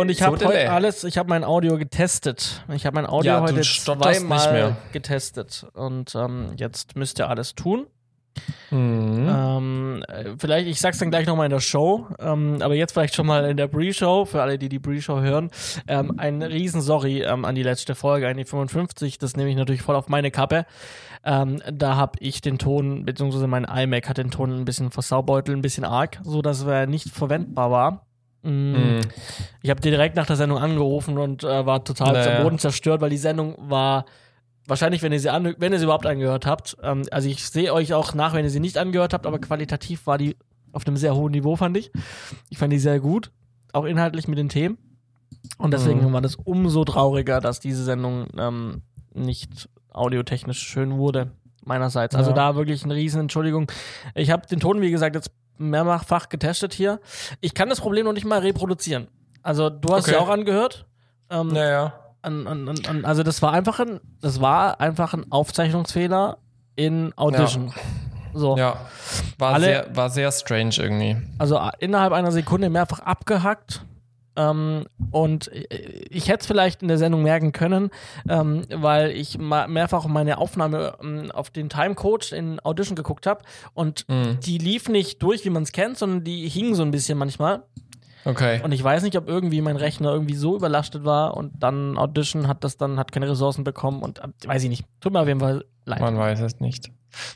Und ich habe heute alles, ich habe mein Audio getestet. Ich habe mein Audio Ja, heute zweimal getestet. Und ähm, jetzt müsst ihr alles tun. Mhm. Ähm, äh, vielleicht, ich sag's dann gleich nochmal in der Show, ähm, aber jetzt vielleicht schon mal in der Pre-Show, für alle, die die Pre-Show hören. Ähm, ein riesen Sorry ähm, an die letzte Folge, an die 55, das nehme ich natürlich voll auf meine Kappe. Ähm, da habe ich den Ton, beziehungsweise mein iMac hat den Ton ein bisschen versaubeutelt, ein bisschen arg, so dass er nicht verwendbar war. Mm. Mhm. Ich habe dir direkt nach der Sendung angerufen und äh, war total Naja. zum Boden zerstört, weil die Sendung war wahrscheinlich, wenn ihr sie an, wenn ihr sie überhaupt angehört habt. Ähm, also ich sehe euch auch nach, wenn ihr sie nicht angehört habt, aber qualitativ war die auf einem sehr hohen Niveau, fand ich. Ich fand die sehr gut, auch inhaltlich mit den Themen. Und deswegen Mhm. war das umso trauriger, dass diese Sendung ähm, nicht audiotechnisch schön wurde, meinerseits. Also Ja. da wirklich eine riesen Entschuldigung. Ich habe den Ton, wie gesagt, jetzt mehrfach getestet hier. Ich kann das Problem noch nicht mal reproduzieren. Also du hast Okay. ja auch angehört. Ähm, Naja. an, an, an, also das war einfach ein, das war einfach ein Aufzeichnungsfehler in Audition. So. Ja. War Alle- sehr, war sehr strange irgendwie. Also innerhalb einer Sekunde mehrfach abgehackt. Ähm, und äh, ich hätte es vielleicht in der Sendung merken können, ähm, weil ich mehrfach meine Aufnahme ähm, auf den Timecode in Audition geguckt habe und Mhm. die lief nicht durch, wie man es kennt, sondern die hing so ein bisschen manchmal. Okay. Und ich weiß nicht, ob irgendwie mein Rechner irgendwie so überlastet war und dann Audition hat das dann, hat keine Ressourcen bekommen und äh, weiß ich nicht. Tut mir auf jeden Fall leid. Man weiß es nicht.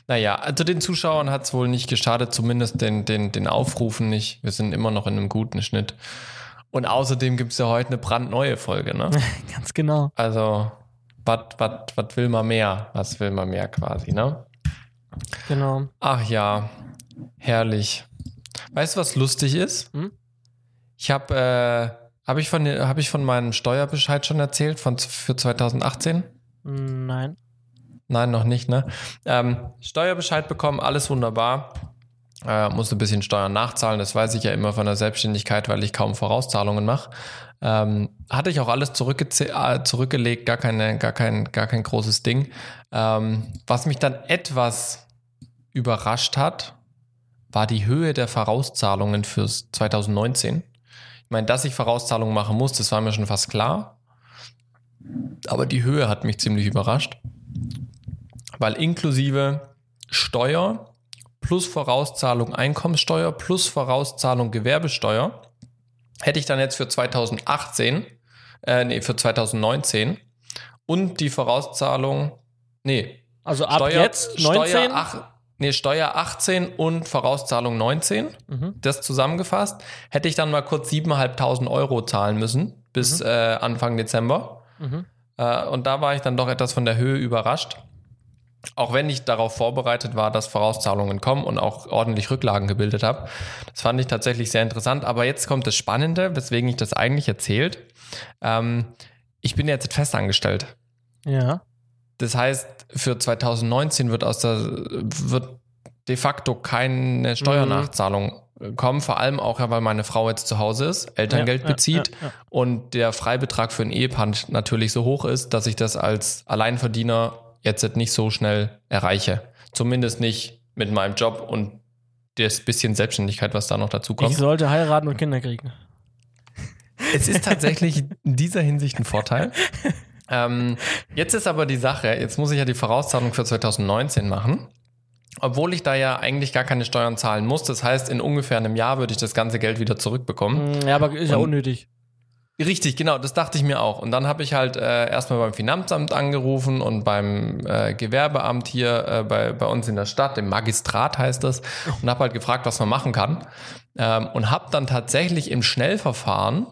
Naja, also den Zuschauern hat es wohl nicht geschadet, zumindest den, den, den Aufrufen nicht. Wir sind immer noch in einem guten Schnitt. Und außerdem gibt es ja heute eine brandneue Folge, ne? Ganz genau. Also, was will man mehr? Was will man mehr quasi, ne? Genau. Ach ja, herrlich. Weißt du, was lustig ist? Hm? Ich habe, äh, habe ich, von hab ich von meinem Steuerbescheid schon erzählt von, für 2018? Nein. Nein, noch nicht, ne? Ähm, Steuerbescheid bekommen, alles wunderbar. Äh, musste ein bisschen Steuern nachzahlen, das weiß ich ja immer von der Selbstständigkeit, weil ich kaum Vorauszahlungen mache. Ähm, hatte ich auch alles äh, zurückgelegt, gar, keine, gar, kein, gar kein großes Ding. Ähm, was mich dann etwas überrascht hat, war die Höhe der Vorauszahlungen fürs 2019. Ich meine, dass ich Vorauszahlungen machen muss, das war mir schon fast klar. Aber die Höhe hat mich ziemlich überrascht weil inklusive Steuer plus Vorauszahlung Einkommenssteuer plus Vorauszahlung Gewerbesteuer hätte ich dann jetzt für 2018, äh, nee, für 2019 und die Vorauszahlung, nee, Also ab Steuer, jetzt 19? Steuer, ach, nee, Steuer 18 und Vorauszahlung 19, Mhm. das zusammengefasst, hätte ich dann mal kurz 7.500 Euro zahlen müssen bis äh, Anfang Dezember. Mhm. Äh, und da war ich dann doch etwas von der Höhe überrascht. Auch wenn ich darauf vorbereitet war, dass Vorauszahlungen kommen und auch ordentlich Rücklagen gebildet habe. Das fand ich tatsächlich sehr interessant. Aber jetzt kommt das Spannende, weswegen ich das eigentlich erzählt. Ähm, ich bin jetzt festangestellt. Ja. Das heißt, für 2019 wird aus der wird de facto keine Steuernachzahlung kommen, vor allem auch, weil meine Frau jetzt zu Hause ist, Elterngeld Ja, bezieht ja, ja. und der Freibetrag für ein Ehepaar natürlich so hoch ist, dass ich das als Alleinverdiener jetzt nicht so schnell erreiche. Zumindest nicht mit meinem Job und das bisschen Selbstständigkeit, was da noch dazu Ich kommt. sollte heiraten und Kinder kriegen. Es ist tatsächlich in dieser Hinsicht ein Vorteil. ähm, jetzt ist aber die Sache, jetzt muss ich ja die Vorauszahlung für 2019 machen. Obwohl ich da ja eigentlich gar keine Steuern zahlen muss. Das heißt, in ungefähr einem Jahr würde ich das ganze Geld wieder zurückbekommen. Hm, Ja, aber ist ja Und- unnötig. Richtig, genau, das dachte ich mir auch. Und dann habe ich halt äh, erstmal beim Finanzamt angerufen und beim äh, Gewerbeamt hier äh, bei, bei uns in der Stadt, im Magistrat heißt das, und habe halt gefragt, was man machen kann. Ähm, und habe dann tatsächlich im Schnellverfahren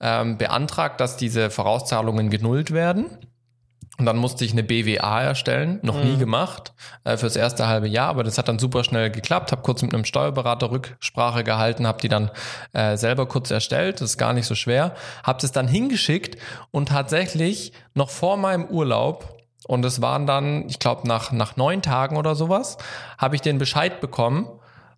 ähm, beantragt, dass diese Vorauszahlungen genullt werden. Und dann musste ich eine BWA erstellen, noch nie Mhm. gemacht, äh, fürs erste halbe Jahr, aber das hat dann super schnell geklappt. Habe kurz mit einem Steuerberater Rücksprache gehalten, habe die dann äh, selber kurz erstellt, das ist gar nicht so schwer. Habe es dann hingeschickt und tatsächlich noch vor meinem Urlaub, und es waren dann, ich glaube, nach, nach neun Tagen oder sowas, habe ich den Bescheid bekommen,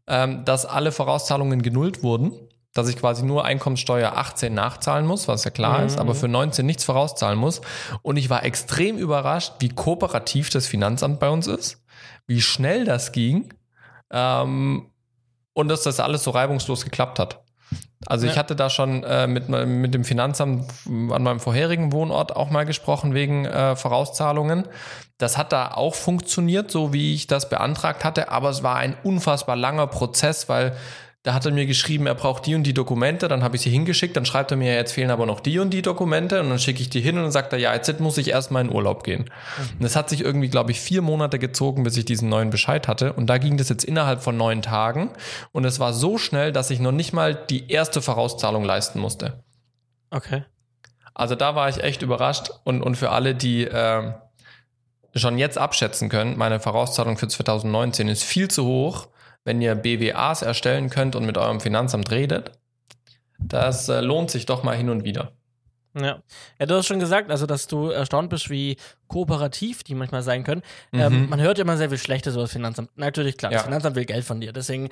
ähm, dass alle Vorauszahlungen genullt wurden. Dass ich quasi nur Einkommenssteuer 18 nachzahlen muss, was ja klar ist, aber für 19 nichts vorauszahlen muss. Und ich war extrem überrascht, wie kooperativ das Finanzamt bei uns ist, wie schnell das ging ähm, und dass das alles so reibungslos geklappt hat. Also Ja. ich hatte da schon äh, mit, mit dem Finanzamt an meinem vorherigen Wohnort auch mal gesprochen wegen äh, Vorauszahlungen. Das hat da auch funktioniert, so wie ich das beantragt hatte, aber es war ein unfassbar langer Prozess, weil da hat er mir geschrieben, er braucht die und die Dokumente, dann habe ich sie hingeschickt, dann schreibt er mir, jetzt fehlen aber noch die und die Dokumente. Und dann schicke ich die hin und dann sagt er, ja, jetzt muss ich erstmal in Urlaub gehen. Und das hat sich irgendwie, glaube ich, vier Monate gezogen, bis ich diesen neuen Bescheid hatte. Und da ging das jetzt innerhalb von neun Tagen. Und es war so schnell, dass ich noch nicht mal die erste Vorauszahlung leisten musste. Okay. Also da war ich echt überrascht. Und, und für alle, die ähm, schon jetzt abschätzen können, meine Vorauszahlung für 2019 ist viel zu hoch, wenn ihr BWAs erstellen könnt und mit eurem Finanzamt redet. Das äh, lohnt sich doch mal hin und wieder. Ja. ja, du hast schon gesagt, also dass du erstaunt bist, wie kooperativ die manchmal sein können. Ähm, Mhm. man hört ja immer sehr viel Schlechtes über das Finanzamt. Natürlich, klar, das Ja. Finanzamt will Geld von dir. Deswegen äh,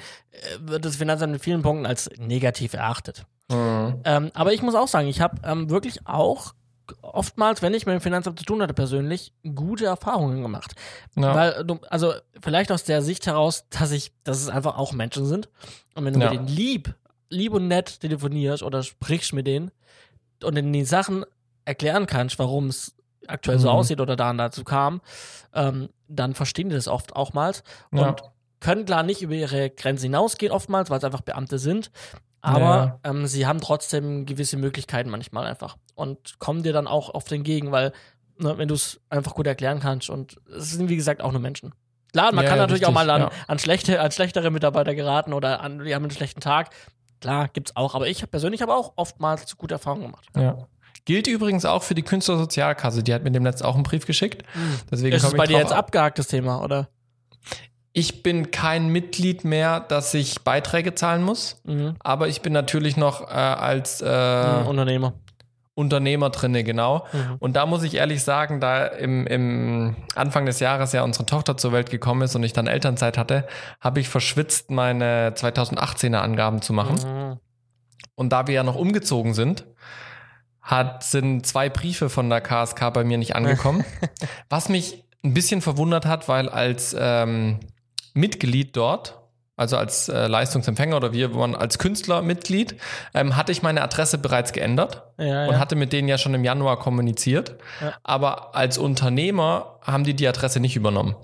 wird das Finanzamt in vielen Punkten als negativ erachtet. Mhm. Ähm, aber ich muss auch sagen, ich habe ähm, wirklich auch oftmals, wenn ich mit dem Finanzamt zu tun hatte, persönlich gute Erfahrungen gemacht. Ja. Weil du, also vielleicht aus der Sicht heraus, dass ich, dass es einfach auch Menschen sind. Und wenn du Ja. mit denen lieb, lieb und nett telefonierst oder sprichst mit denen und denen die Sachen erklären kannst, warum es aktuell so Mhm. aussieht oder daran dazu kam, ähm, dann verstehen die das oft auch mal Ja. und können klar nicht über ihre Grenzen hinausgehen oftmals, weil es einfach Beamte sind. Aber ähm, sie haben trotzdem gewisse Möglichkeiten manchmal einfach und kommen dir dann auch oft entgegen, weil ne, wenn du es einfach gut erklären kannst und es sind wie gesagt auch nur Menschen. Klar, man Ja, kann natürlich auch richtig, mal an, ja. an, schlechte, an schlechtere Mitarbeiter geraten oder an, die haben einen schlechten Tag. Klar, gibt's auch. Aber ich persönlich habe auch oftmals gute Erfahrungen gemacht. Ja. Gilt übrigens auch für die Künstlersozialkasse. Die hat mir demnächst auch einen Brief geschickt. Deswegen Ist es bei dir jetzt ab. abgehakt, das Thema, oder? Ich bin kein Mitglied mehr, dass ich Beiträge zahlen muss. Mhm. Aber ich bin natürlich noch äh, als äh, Mhm, Unternehmer. Unternehmer drinne, genau. Mhm. Und da muss ich ehrlich sagen, da im, im Anfang des Jahres ja unsere Tochter zur Welt gekommen ist und ich dann Elternzeit hatte, habe ich verschwitzt, meine 2018er Angaben zu machen. Mhm. Und da wir ja noch umgezogen sind, hat, sind zwei Briefe von der KSK bei mir nicht angekommen. was mich ein bisschen verwundert hat, weil als ähm, Mitglied dort, also als äh, Leistungsempfänger oder wir waren als Künstlermitglied, ähm, hatte ich meine Adresse bereits geändert Ja, und ja. hatte mit denen ja schon im Januar kommuniziert. Ja. Aber als Unternehmer haben die die Adresse nicht übernommen.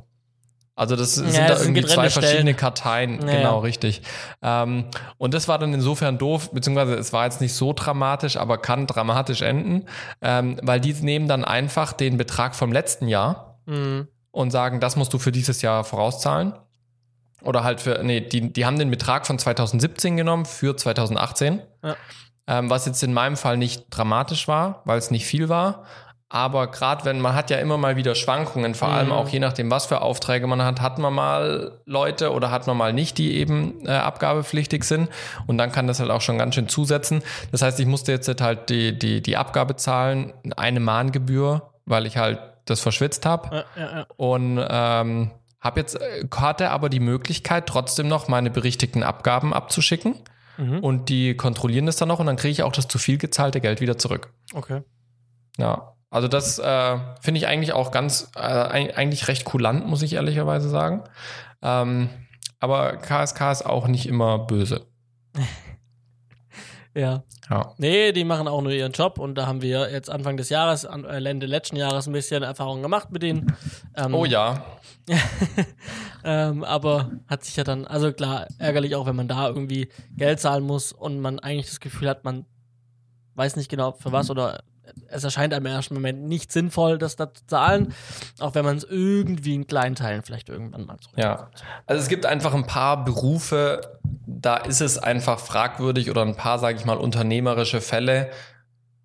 Also das sind da das sind irgendwie zwei getrennte verschiedene Stellen. Karteien. Genau, richtig. Ähm, und das war dann insofern doof, beziehungsweise es war jetzt nicht so dramatisch, aber kann dramatisch enden, ähm, weil die nehmen dann einfach den Betrag vom letzten Jahr Mhm. und sagen, das musst du für dieses Jahr vorauszahlen. Oder halt für, nee, die, die haben den Betrag von 2017 genommen für 2018. Ja. Ähm, was jetzt in meinem Fall nicht dramatisch war, weil es nicht viel war. Aber gerade wenn man hat ja immer mal wieder Schwankungen, vor allem Mhm. auch je nachdem, was für Aufträge man hat, hat man mal Leute oder hat man mal nicht, die eben äh, abgabepflichtig sind. Und dann kann das halt auch schon ganz schön zusetzen. Das heißt, ich musste jetzt halt die, die, die Abgabe zahlen, eine Mahngebühr, weil ich halt das verschwitzt habe. Ja, ja. Und ähm, habe jetzt äh, hatte aber die Möglichkeit, trotzdem noch meine berichtigten Abgaben abzuschicken. Mhm. Und die kontrollieren das dann noch und dann kriege ich auch das zu viel gezahlte Geld wieder zurück. Okay. Ja. Also das äh, finde ich eigentlich auch ganz, äh, eig- eigentlich recht kulant, muss ich ehrlicherweise sagen. Ähm, aber KSK ist auch nicht immer böse. Ja. Ja. Nee, die machen auch nur ihren Job und da haben wir jetzt Anfang des Jahres, an, äh, Ende letzten Jahres ein bisschen Erfahrung gemacht mit denen. Ähm, Oh ja. ähm, aber hat sich ja dann, also klar, ärgerlich auch, wenn man da irgendwie Geld zahlen muss und man eigentlich das Gefühl hat, man weiß nicht genau für was oder es erscheint einem im ersten Moment nicht sinnvoll, das da zu zahlen, auch wenn man es irgendwie in kleinen Teilen vielleicht irgendwann mal zurück. Ja. Also es gibt einfach ein paar Berufe, da ist es einfach fragwürdig oder ein paar, sage ich mal, unternehmerische Fälle,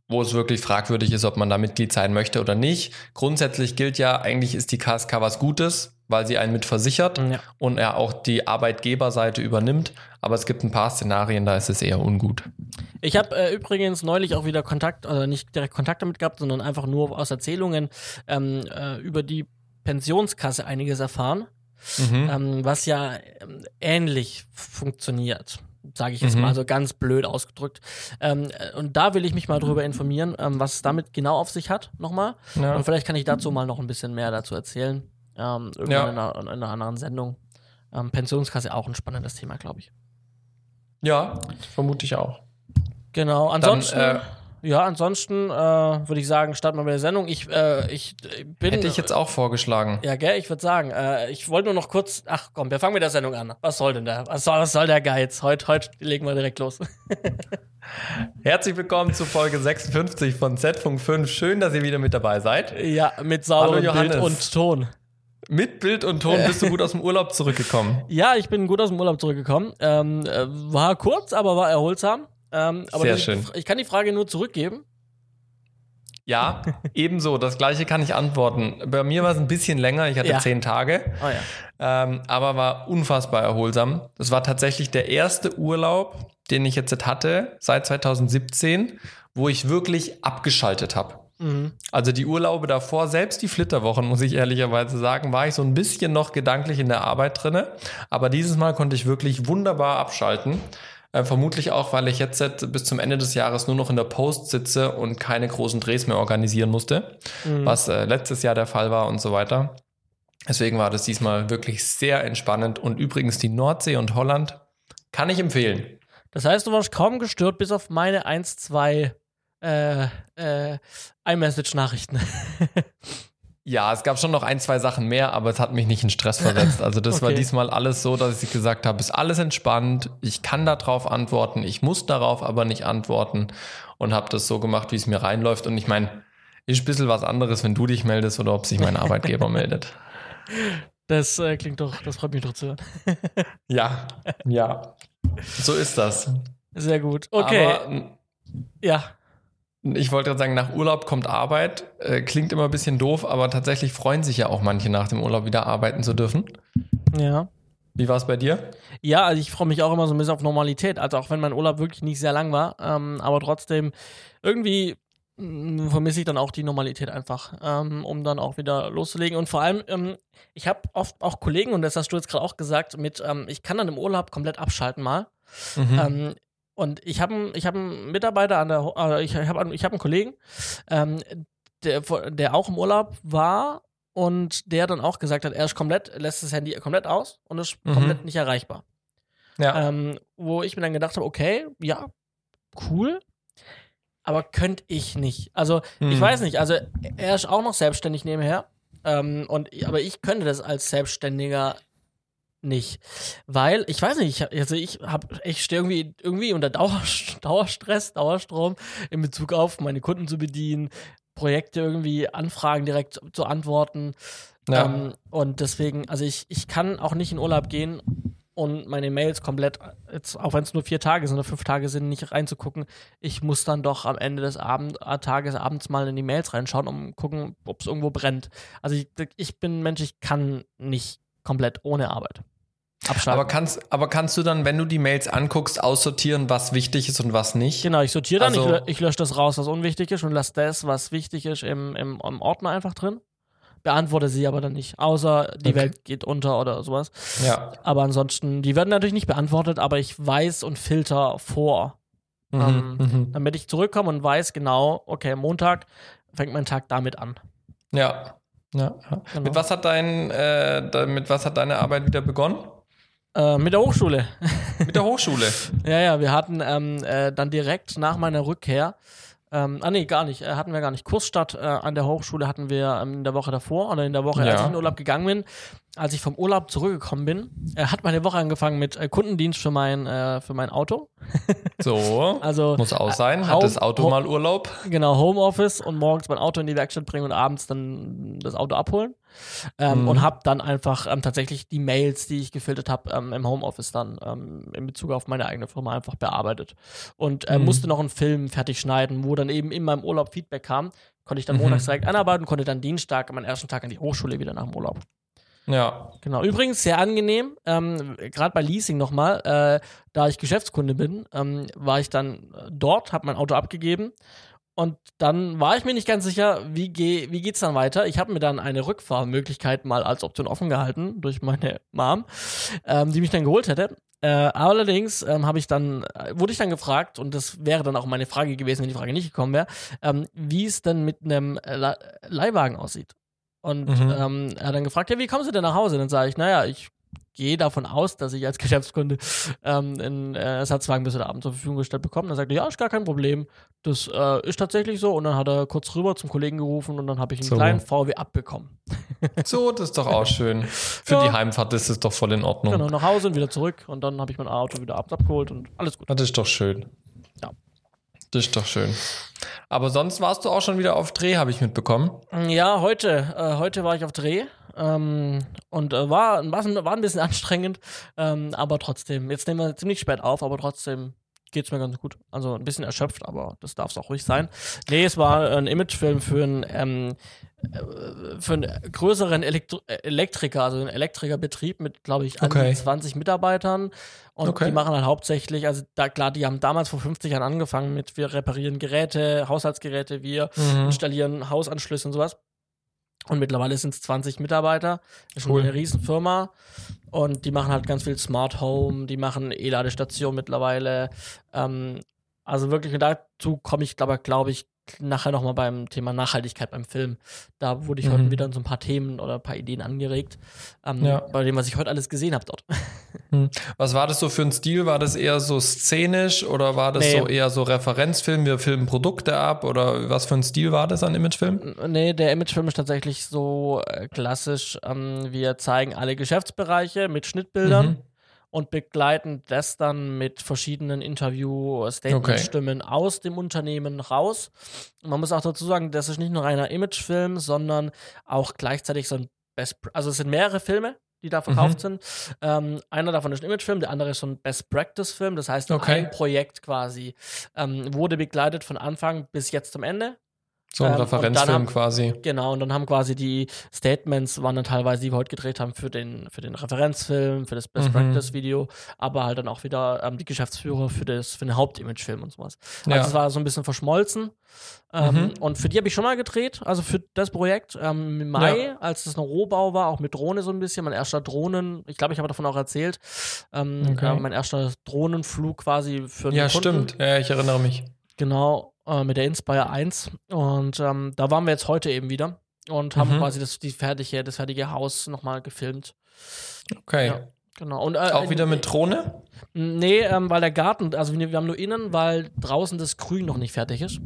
wo es wirklich fragwürdig ist, ob man da Mitglied sein möchte oder nicht. Grundsätzlich gilt ja, eigentlich ist die KSK was Gutes, weil sie einen mit versichert Ja. und er auch die Arbeitgeberseite übernimmt. Aber es gibt ein paar Szenarien, da ist es eher ungut. Ich habe äh, übrigens neulich auch wieder Kontakt, also nicht direkt Kontakt damit gehabt, sondern einfach nur aus Erzählungen ähm, äh, über die Pensionskasse einiges erfahren, Mhm. ähm, was ja ähm, ähnlich funktioniert. Sage ich jetzt Mhm. mal so ganz blöd ausgedrückt. Ähm, äh, und da will ich mich mal drüber informieren, ähm, was es damit genau auf sich hat, nochmal. Ja. Und vielleicht kann ich dazu mal noch ein bisschen mehr dazu erzählen. Ähm, irgendwann Ja. in, einer, in einer anderen Sendung. Ähm, Pensionskasse auch ein spannendes Thema, glaube ich. ja, vermute ich auch. Genau, ansonsten. Dann, äh, ja, ansonsten äh, würde ich sagen, starten wir mit der Sendung. Ich, äh, ich bin. Hätte ich jetzt auch vorgeschlagen. Ja, gell, ich würde sagen, äh, ich wollte nur noch kurz. Ach komm, wir fangen mit der Sendung an. Was soll denn da? Was soll, was soll der Geiz? Heute, heute legen wir direkt los. Herzlich willkommen zu Folge 56 von Z-Funk 5. Schön, dass ihr wieder mit dabei seid. ja, mit sauberem Bild Johannes. und Ton. Mit Bild und Ton bist du gut aus dem Urlaub zurückgekommen. Ja, ich bin gut aus dem Urlaub zurückgekommen. Ähm, äh, war kurz, aber war erholsam. Ähm, aber Sehr schön. Ich kann die Frage nur zurückgeben. Ja, ebenso. Das gleiche kann ich antworten. Bei mir war es ein bisschen länger. Ich hatte Ja. zehn Tage, Oh ja. ähm, aber war unfassbar erholsam. Das war tatsächlich der erste Urlaub, den ich jetzt hatte seit 2017, wo ich wirklich abgeschaltet habe. Mhm. Also die Urlaube davor, selbst die Flitterwochen, muss ich ehrlicherweise sagen, war ich so ein bisschen noch gedanklich in der Arbeit drinne. Aber dieses Mal konnte ich wirklich wunderbar abschalten. Äh, vermutlich auch, weil ich jetzt bis zum Ende des Jahres nur noch in der Post sitze und keine großen Drehs mehr organisieren musste, Mhm. was äh, letztes Jahr der Fall war und so weiter. Deswegen war das diesmal wirklich sehr entspannend. Und übrigens die Nordsee und Holland kann ich empfehlen. Das heißt, du warst kaum gestört, bis auf meine 1, 2 äh, äh, iMessage-Nachrichten. Ja, es gab schon noch ein, zwei Sachen mehr, aber es hat mich nicht in Stress versetzt. Also das war Okay. diesmal alles so, dass ich gesagt habe, ist alles entspannt, ich kann darauf antworten, ich muss darauf aber nicht antworten und habe das so gemacht, wie es mir reinläuft. Und ich meine, ist ein bisschen was anderes, wenn du dich meldest oder ob sich mein Arbeitgeber meldet. Das äh, klingt doch, das freut mich doch zu hören. Ja, ja. So ist das. Sehr gut. Okay. Aber ja. Ich wollte gerade sagen, nach Urlaub kommt Arbeit. Äh, klingt immer ein bisschen doof, aber tatsächlich freuen sich ja auch manche nach dem Urlaub wieder arbeiten zu dürfen. Ja. Wie war es bei dir? Ja, also ich freue mich auch immer so ein bisschen auf Normalität. Also auch wenn mein Urlaub wirklich nicht sehr lang war, ähm, aber trotzdem irgendwie mh, vermisse ich dann auch die Normalität einfach, ähm, um dann auch wieder loszulegen. Und vor allem, ähm, ich habe oft auch Kollegen, und das hast du jetzt gerade auch gesagt, mit, ähm, ich kann dann im Urlaub komplett abschalten mal. Mhm. Ähm, und ich habe ich hab einen Mitarbeiter an der, äh, ich habe ich hab einen Kollegen, ähm, der, der auch im Urlaub war und der dann auch gesagt hat, er ist komplett, lässt das Handy komplett aus und ist Mhm. komplett nicht erreichbar. ja. Ähm, wo ich mir dann gedacht habe, okay, ja, cool, aber könnte ich nicht. Also, ich Hm. weiß nicht, also er ist auch noch selbstständig nebenher, ähm, und, aber ich könnte das als Selbstständiger nicht, weil ich weiß nicht, ich, also ich habe, ich stehe irgendwie irgendwie unter Dauer, Dauerstress, Dauerstrom in Bezug auf meine Kunden zu bedienen, Projekte irgendwie Anfragen direkt zu, zu antworten. Ja. Ähm, und deswegen, also ich, ich kann auch nicht in Urlaub gehen und meine Mails komplett, jetzt, auch wenn es nur vier Tage sind oder fünf Tage sind, nicht reinzugucken. Ich muss dann doch am Ende des Abend, äh, Tages abends mal in die Mails reinschauen, um gucken, ob es irgendwo brennt. Also ich, ich bin Mensch, ich kann nicht komplett ohne Arbeit abschalten. Aber kannst, aber kannst du dann, wenn du die Mails anguckst, aussortieren, was wichtig ist und was nicht? Genau, ich sortiere dann, Also- ich, ich lösche das raus, was unwichtig ist und lasse das, was wichtig ist, im, im, im Ordner einfach drin. Beantworte sie aber dann nicht, außer die Okay. Welt geht unter oder sowas. Ja. Aber ansonsten, die werden natürlich nicht beantwortet, aber ich weiß und filter vor, Mhm, Ähm, mhm. damit ich zurückkomme und weiß genau, okay, Montag fängt mein Tag damit an. Ja. Ja, ja. Genau. Mit was hat dein, äh, mit was hat deine Arbeit wieder begonnen? Äh, mit der Hochschule. Mit der Hochschule. ja, ja, wir hatten ähm, äh, dann direkt nach meiner Rückkehr, ähm, ah nee, gar nicht, äh, hatten wir gar nicht. Kursstart äh, an der Hochschule hatten wir ähm, in der Woche davor oder in der Woche, als Ja. ich in Urlaub gegangen bin. Als ich vom Urlaub zurückgekommen bin, äh, hat meine Woche angefangen mit äh, Kundendienst für mein, äh, für mein Auto. So. Also Muss aus sein. Hau- Hat das Auto hau- mal Urlaub? genau Homeoffice und morgens mein Auto in die Werkstatt bringen und abends dann das Auto abholen. Ähm, Mhm. Und habe dann einfach ähm, tatsächlich die Mails, die ich gefiltert habe, ähm, im Homeoffice dann ähm, in Bezug auf meine eigene Firma einfach bearbeitet. Und äh, Mhm. musste noch einen Film fertig schneiden, wo dann eben in meinem Urlaub Feedback kam. Konnte ich dann Mhm. montags direkt einarbeiten, konnte dann Dienstag, meinen ersten Tag an die Hochschule wieder nach dem Urlaub. Ja. Genau. Übrigens sehr angenehm, ähm, gerade bei Leasing nochmal, äh, da ich Geschäftskunde bin, ähm, war ich dann äh, dort, habe mein Auto abgegeben und dann war ich mir nicht ganz sicher, wie, geh, wie geht's dann weiter. Ich habe mir dann eine Rückfahrmöglichkeit mal als Option offen gehalten durch meine Mom, ähm, die mich dann geholt hätte. Äh, allerdings ähm, habe ich dann, äh, wurde ich dann gefragt, und das wäre dann auch meine Frage gewesen, wenn die Frage nicht gekommen wäre, ähm, wie es denn mit einem äh, Le- Leihwagen aussieht. Und Mhm. ähm, er hat dann gefragt, ja, wie kommen Sie denn nach Hause? Dann sage ich, naja, ich gehe davon aus, dass ich als Geschäftskunde ähm, einen äh, Ersatzwagen bis heute Abend zur Verfügung gestellt bekomme. Dann sagt er, ja, ist gar kein Problem. Das äh, ist tatsächlich so. Und dann hat er kurz rüber zum Kollegen gerufen und dann habe ich einen So. kleinen VW abbekommen. So, das ist doch auch schön. Für Ja. die Heimfahrt ist es doch voll in Ordnung. Genau, nach Hause und wieder zurück. Und dann habe ich mein Auto wieder abends abgeholt und alles gut. Das ist doch schön. Das ist doch schön. Aber sonst warst du auch schon wieder auf Dreh, habe ich mitbekommen. Ja, heute, äh, heute war ich auf Dreh. Ähm, und äh, war, war, war ein bisschen anstrengend, ähm, aber trotzdem, jetzt nehmen wir ziemlich spät auf, aber trotzdem geht's mir ganz gut. Also ein bisschen erschöpft, aber das darf es auch ruhig sein. Nee, es war ein Imagefilm für einen, ähm, äh, für einen größeren Elektro äh, Elektriker, also einen Elektrikerbetrieb mit, glaube ich, Okay. 20 Mitarbeitern. Und Okay. die machen halt hauptsächlich, also da klar, die haben damals vor 50 Jahren angefangen mit, wir reparieren Geräte, Haushaltsgeräte, wir Mhm. installieren Hausanschlüsse und sowas. Und mittlerweile sind es 20 Mitarbeiter. Das ist Cool. eine Riesenfirma. Und die machen halt ganz viel Smart Home, die machen E-Ladestation mittlerweile. Ähm, also wirklich, dazu komme ich, glaube glaub ich, nachher nochmal beim Thema Nachhaltigkeit beim Film. Da wurde ich Mhm. heute wieder in so ein paar Themen oder ein paar Ideen angeregt. Ähm, Ja. Bei dem, was ich heute alles gesehen habe dort. Was war das so für ein Stil? War das eher so szenisch oder war das Nee. so eher so Referenzfilm? Wir filmen Produkte ab oder was für ein Stil war das an Imagefilm? Nee, der Imagefilm ist tatsächlich so äh, klassisch. Ähm, wir zeigen alle Geschäftsbereiche mit Schnittbildern Mhm. Und begleiten das dann mit verschiedenen Interview-Statement-Stimmen aus dem Unternehmen raus. Und man muss auch dazu sagen, das ist nicht nur reiner Imagefilm, sondern auch gleichzeitig so ein Best, also es sind mehrere Filme, die da verkauft sind. Ähm, einer davon ist ein Imagefilm, der andere ist so ein Best Practice-Film. Das heißt, Okay. ein Projekt quasi ähm, wurde begleitet von Anfang bis jetzt zum Ende. So ein Ähm, Referenzfilm haben- quasi. Genau, und dann haben quasi die Statements, waren dann teilweise, die wir heute gedreht haben, für den, für den Referenzfilm, für das Best Mhm. Practice Video, aber halt dann auch wieder ähm, die Geschäftsführer für, das, für den Hauptimagefilm und sowas. Also Ja. es war so ein bisschen verschmolzen. Ähm, Mhm. Und für die habe ich schon mal gedreht, also für das Projekt ähm, im Mai, Ja. als das noch Rohbau war, auch mit Drohne so ein bisschen, mein erster Drohnen, ich glaube, ich habe davon auch erzählt, ähm, Okay. äh, mein erster Drohnenflug quasi für Ja, den Kunden. stimmt. Ja, ich erinnere mich. Genau, äh, mit der Inspire 1. Und ähm, da waren wir jetzt heute eben wieder und haben Mhm. quasi das, die fertige, das fertige Haus nochmal gefilmt. Okay. Ja. Genau. Und, äh, Auch wieder mit Drohne? Nee, ähm, weil der Garten, also wir, wir haben nur innen, weil draußen das Grün noch nicht fertig ist.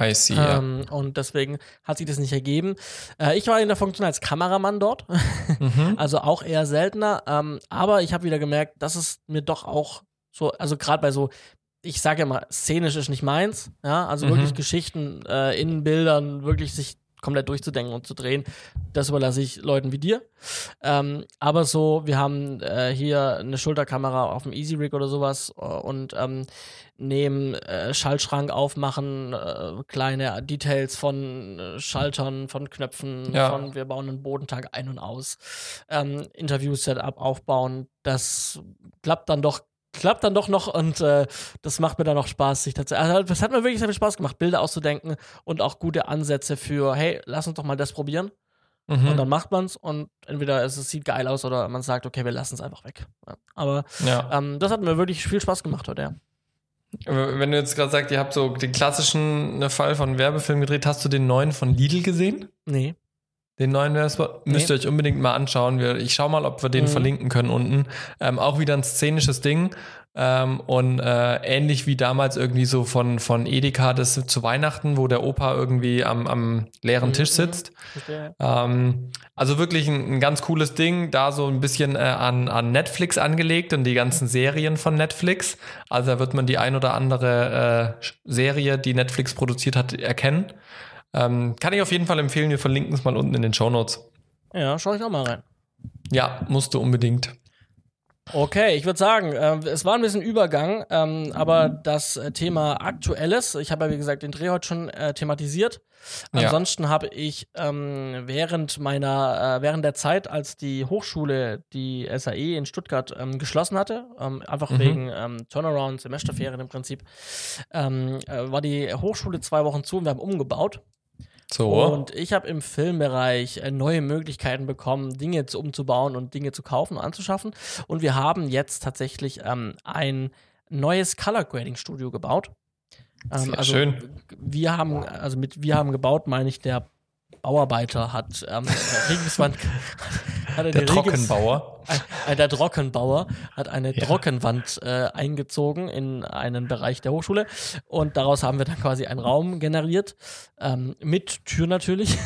I see, ja. Ähm, und deswegen hat sich das nicht ergeben. Äh, ich war in der Funktion als Kameramann dort, Mhm. also auch eher seltener. Ähm, aber ich habe wieder gemerkt, dass es mir doch auch so, also gerade bei so, ich sage ja mal, szenisch ist nicht meins. Ja, also Mhm. wirklich Geschichten äh, in Bildern, wirklich sich komplett durchzudenken und zu drehen. Das überlasse ich Leuten wie dir. Ähm, aber so, wir haben äh, hier eine Schulterkamera auf dem Easy Rig oder sowas äh, und ähm, nehmen äh, Schaltschrank aufmachen, äh, kleine Details von äh, Schaltern, von Knöpfen, Ja. von wir bauen einen Bodentag ein und aus, ähm, Interview-Setup aufbauen. Das klappt dann doch klappt dann doch noch und äh, das macht mir dann auch Spaß, sich tatsächlich. Also das hat mir wirklich sehr viel Spaß gemacht, Bilder auszudenken und auch gute Ansätze für, hey, lass uns doch mal das probieren. Mhm. Und dann macht man's und entweder es, es sieht geil aus oder man sagt, okay, wir lassen es einfach weg. Ja. Aber ja. ähm, das hat mir wirklich viel Spaß gemacht heute, ja. Wenn du jetzt gerade sagst, ihr habt so den klassischen ne, Fall von Werbefilm gedreht, hast du den neuen von Lidl gesehen? Nee. Den neuen Werbespot? Nee. Müsst ihr euch unbedingt mal anschauen. Ich schau mal, ob wir den Mhm. verlinken können unten. Ähm, auch wieder ein szenisches Ding. Ähm, und äh, ähnlich wie damals irgendwie so von, von Edeka das zu Weihnachten, wo der Opa irgendwie am, am leeren Mhm, Tisch mhm. sitzt. Verstehe. Ähm, also wirklich ein, ein ganz cooles Ding, da so ein bisschen äh, an, an Netflix angelegt und die ganzen Serien von Netflix. Also da wird man die ein oder andere äh, Serie, die Netflix produziert hat, erkennen. Ähm, kann ich auf jeden Fall empfehlen, wir verlinken es mal unten in den Show Notes. Ja, schau ich auch mal rein. Ja, musst du unbedingt. Okay, ich würde sagen, äh, es war ein bisschen Übergang, ähm, aber das äh, Thema Aktuelles, ich habe ja wie gesagt den Dreh heute schon äh, thematisiert. Ja. Ansonsten habe ich ähm, während meiner, äh, während der Zeit, als die Hochschule, die SAE in Stuttgart ähm, geschlossen hatte, ähm, einfach Mhm. wegen ähm, Turnaround, Semesterferien im Prinzip, ähm, äh, war die Hochschule zwei Wochen zu und wir haben umgebaut. So. Und ich habe im Filmbereich äh, neue Möglichkeiten bekommen, Dinge zu, umzubauen und Dinge zu kaufen und anzuschaffen. Und wir haben jetzt tatsächlich ähm, ein neues Color Grading Studio gebaut. Ähm, also schön. Wir haben, also mit wir haben gebaut, meine ich, der Bauarbeiter hat ähm, Regungswand, der Trockenbauer. Ein, der Trockenbauer hat eine ja. Trockenwand äh, eingezogen in einen Bereich der Hochschule und daraus haben wir dann quasi einen Raum generiert, ähm, mit Tür natürlich.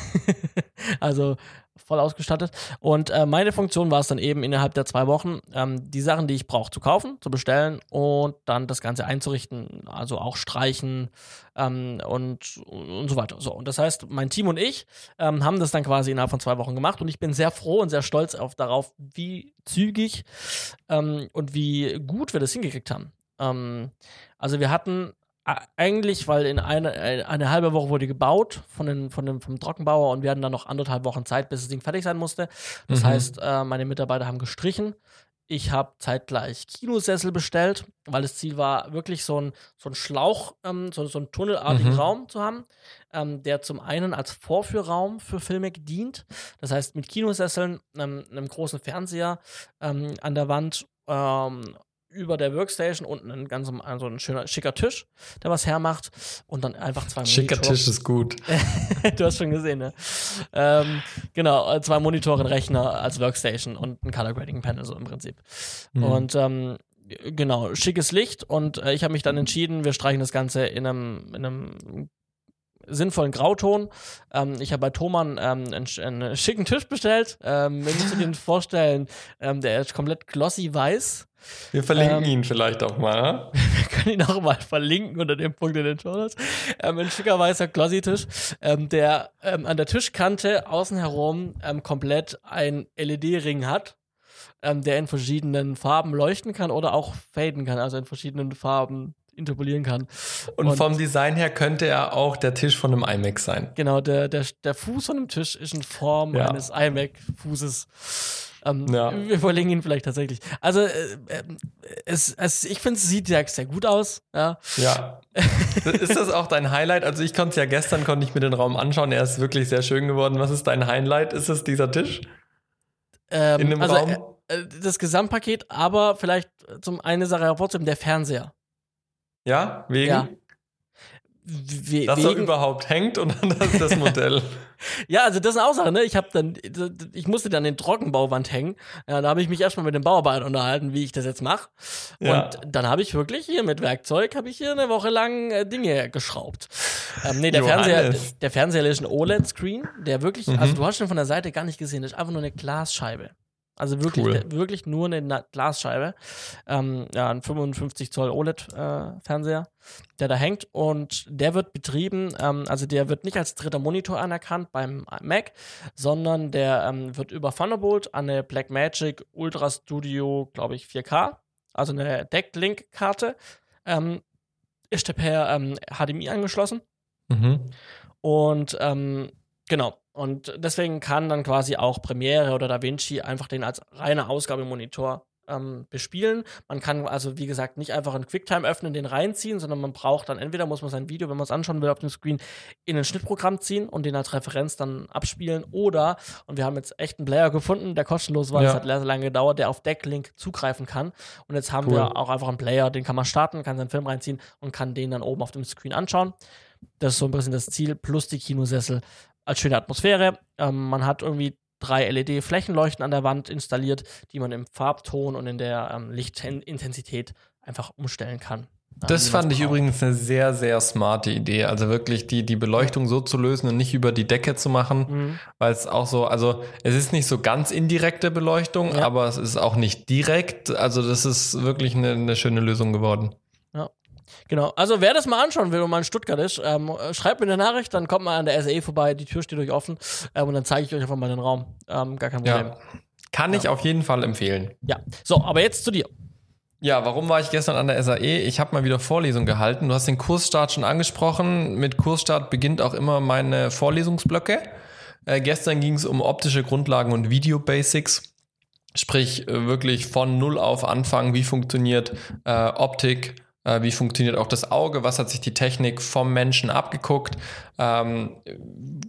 also voll ausgestattet. Und äh, meine Funktion war es dann eben innerhalb der zwei Wochen, ähm, die Sachen, die ich brauche, zu kaufen, zu bestellen und dann das Ganze einzurichten, also auch streichen ähm, und, und so weiter. So, und das heißt, mein Team und ich ähm, haben das dann quasi innerhalb von zwei Wochen gemacht und ich bin sehr froh und sehr stolz auf, darauf, wie zügig ähm, und wie gut wir das hingekriegt haben. Ähm, also wir hatten eigentlich, weil in eine, äh, eine halbe Woche wurde gebaut von den, von dem, vom Trockenbauer und wir hatten dann noch anderthalb Wochen Zeit, bis das Ding fertig sein musste. Das mhm. heißt, äh, meine Mitarbeiter haben gestrichen. Ich habe zeitgleich Kinosessel bestellt, weil das Ziel war, wirklich so ein, so ein Schlauch, ähm, so, so einen tunnelartigen mhm. Raum zu haben, ähm, der zum einen als Vorführraum für Filme dient. Das heißt, mit Kinosesseln, ähm, einem großen Fernseher ähm, an der Wand ähm, über der Workstation unten ein ganz also ein schöner schicker Tisch, der was hermacht und dann einfach zwei Schicker Monitore. Tisch ist gut. du hast schon gesehen, ne? Ähm, genau, äh, zwei Monitore, ein Rechner als Workstation und ein Color Grading Panel so im Prinzip. Mhm. Und ähm, genau, schickes Licht und äh, ich habe mich dann entschieden, wir streichen das Ganze in einem, in einem sinnvollen Grauton. Ähm, ich habe bei Thomann ähm, einen, einen, schicken Tisch bestellt. Ähm, wenn Sie den vorstellen, ähm, der ist komplett glossy weiß. Wir verlinken ähm, ihn vielleicht auch mal. Wir können ihn auch mal verlinken unter dem Punkt in den Show Notes. Ähm, ein schicker weißer Glossy-Tisch, ähm, der ähm, an der Tischkante außen herum ähm, komplett ein LED-Ring hat, ähm, der in verschiedenen Farben leuchten kann oder auch faden kann, also in verschiedenen Farben interpolieren kann. Und, und, vom Design her könnte er auch der Tisch von einem iMac sein. Genau, der, der, der Fuß von dem Tisch ist in Form ja. eines iMac-Fußes. Ähm, ja. Wir verlinken ihn vielleicht tatsächlich. Also, äh, äh es, es, ich finde, es sieht ja sehr gut aus. Ja. ja. ist das auch dein Highlight? Also, ich konnte es ja gestern, konnte ich mir den Raum anschauen. Er ist wirklich sehr schön geworden. Was ist dein Highlight? Ist es dieser Tisch? Ähm, In dem also, Raum? Äh, äh, das Gesamtpaket, aber vielleicht zum eine Sache hervorzuheben, der Fernseher. Ja, wegen? Ja. We dass er überhaupt hängt und dann das, das Modell. ja, also das ist auch Sache, ne? Ich habe dann, ich musste dann den Trockenbauwand hängen. Ja, da habe ich mich erstmal mit dem Bauarbeiter unterhalten, wie ich das jetzt mache. Ja. Und dann habe ich wirklich hier mit Werkzeug, habe ich hier eine Woche lang äh, Dinge geschraubt. Ähm, nee, der Fernseher, der Fernseher ist ein OLED-Screen, der wirklich, mhm. also du hast schon von der Seite gar nicht gesehen, das ist einfach nur eine Glasscheibe. Also wirklich, cool. wirklich nur eine Glasscheibe. Ähm, ja, ein 55 Zoll OLED-Fernseher, äh, der da hängt und der wird betrieben, ähm, also der wird nicht als dritter Monitor anerkannt beim Mac, sondern der ähm, wird über Thunderbolt an eine Blackmagic Ultra Studio, glaube ich, 4K, also eine Decklink-Karte, ähm, ist der per HDMI ähm, angeschlossen. Mhm. Und ähm, genau, und deswegen kann dann quasi auch Premiere oder DaVinci einfach den als reiner Ausgabemonitor ähm, bespielen. Man kann also, wie gesagt, nicht einfach einen QuickTime öffnen, den reinziehen, sondern man braucht dann entweder muss man sein Video, wenn man es anschauen will, auf dem Screen in ein Schnittprogramm ziehen und den als Referenz dann abspielen oder, und wir haben jetzt echt einen Player gefunden, der kostenlos war, ja. das hat sehr lange gedauert, der auf Decklink zugreifen kann. Und jetzt haben cool. wir auch einfach einen Player, den kann man starten, kann seinen Film reinziehen und kann den dann oben auf dem Screen anschauen. Das ist so ein bisschen das Ziel, plus die Kinosessel als schöne Atmosphäre. Ähm, man hat irgendwie drei LED-Flächenleuchten an der Wand installiert, die man im Farbton und in der ähm, Lichtintensität einfach umstellen kann. Das fand ich übrigens eine sehr, sehr smarte Idee. Also wirklich die, die Beleuchtung so zu lösen und nicht über die Decke zu machen, mhm. weil es auch so, also es ist nicht so ganz indirekte Beleuchtung, ja. aber es ist auch nicht direkt. Also das ist wirklich eine, eine schöne Lösung geworden. Genau. Also wer das mal anschauen will und mal in Stuttgart ist, ähm, schreibt mir eine Nachricht, dann kommt mal an der SAE vorbei, die Tür steht euch offen ähm, und dann zeige ich euch einfach mal den Raum. Ähm, gar kein Problem. Ja. Kann ich auf jeden Fall empfehlen. Ja. So, aber jetzt zu dir. Ja, warum war ich gestern an der SAE? Ich habe mal wieder Vorlesung gehalten. Du hast den Kursstart schon angesprochen. Mit Kursstart beginnt auch immer meine Vorlesungsblöcke. Äh, gestern ging es um optische Grundlagen und Video-Basics. Sprich, äh, wirklich von Null auf anfangen. Wie funktioniert äh, Optik? Äh, wie funktioniert auch das Auge? Was hat sich die Technik vom Menschen abgeguckt? Ähm,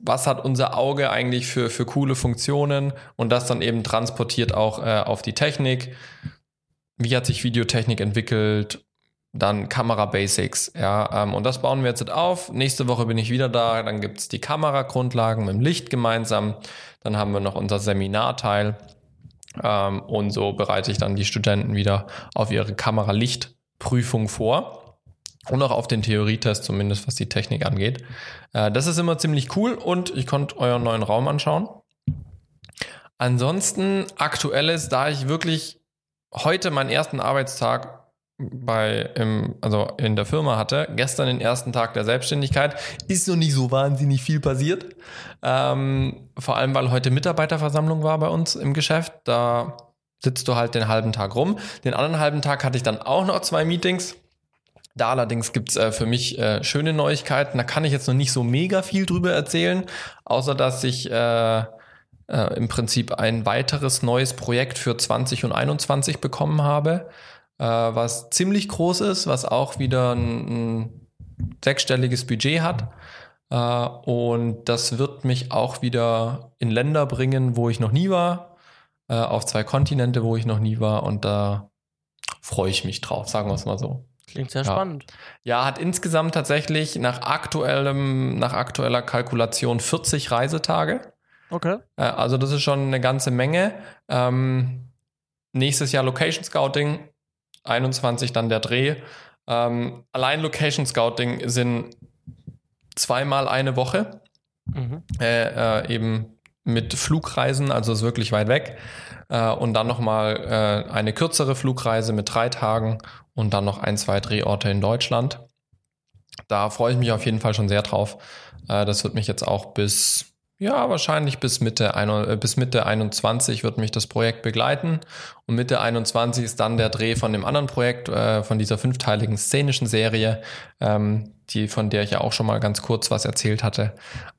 was hat unser Auge eigentlich für, für coole Funktionen? Und das dann eben transportiert auch äh, auf die Technik. Wie hat sich Videotechnik entwickelt? Dann Kamera Basics, ja, ähm, und das bauen wir jetzt auf. Nächste Woche bin ich wieder da, dann gibt es die Kameragrundlagen mit dem Licht gemeinsam. Dann haben wir noch unser Seminarteil Ähm, und so bereite ich dann die Studenten wieder auf ihre Kameralichtprüfung vor. Und auch auf den Theorietest, zumindest was die Technik angeht. Äh, das ist immer ziemlich cool und ich konnte euren neuen Raum anschauen. Ansonsten aktuelles, da ich wirklich heute meinen ersten Arbeitstag bei im, also in der Firma hatte, gestern den ersten Tag der Selbstständigkeit, ist noch nicht so wahnsinnig viel passiert. Ähm, vor allem, weil heute Mitarbeiterversammlung war bei uns im Geschäft. Da sitzt du halt den halben Tag rum. Den anderen halben Tag hatte ich dann auch noch zwei Meetings. Da allerdings gibt's äh, für mich äh, schöne Neuigkeiten. Da kann ich jetzt noch nicht so mega viel drüber erzählen, außer dass ich äh, äh, im Prinzip ein weiteres neues Projekt für 20 und 21 bekommen habe, äh, was ziemlich groß ist, was auch wieder ein, ein sechsstelliges Budget hat. Äh, und das wird mich auch wieder in Länder bringen, wo ich noch nie war, äh, auf zwei Kontinente, wo ich noch nie war. Und da freue ich mich drauf, sagen wir es mal so. Klingt sehr Ja. spannend. Ja, hat insgesamt tatsächlich nach aktuellem, nach aktueller Kalkulation 40 Reisetage. Okay. Äh, Also das ist schon eine ganze Menge. Ähm, nächstes Jahr Location Scouting, 21 dann der Dreh. Ähm, allein Location Scouting sind zweimal eine Woche, Mhm. äh, äh, eben mit Flugreisen, also ist wirklich weit weg. Äh, und dann nochmal äh, eine kürzere Flugreise mit drei Tagen und dann noch ein, zwei Drehorte in Deutschland. Da freue ich mich auf jeden Fall schon sehr drauf. Äh, das wird mich jetzt auch bis, ja, wahrscheinlich bis Mitte, äh, bis Mitte 21 wird mich das Projekt begleiten. Und Mitte 21 ist dann der Dreh von dem anderen Projekt, äh, von dieser fünfteiligen szenischen Serie, ähm, die, von der ich ja auch schon mal ganz kurz was erzählt hatte.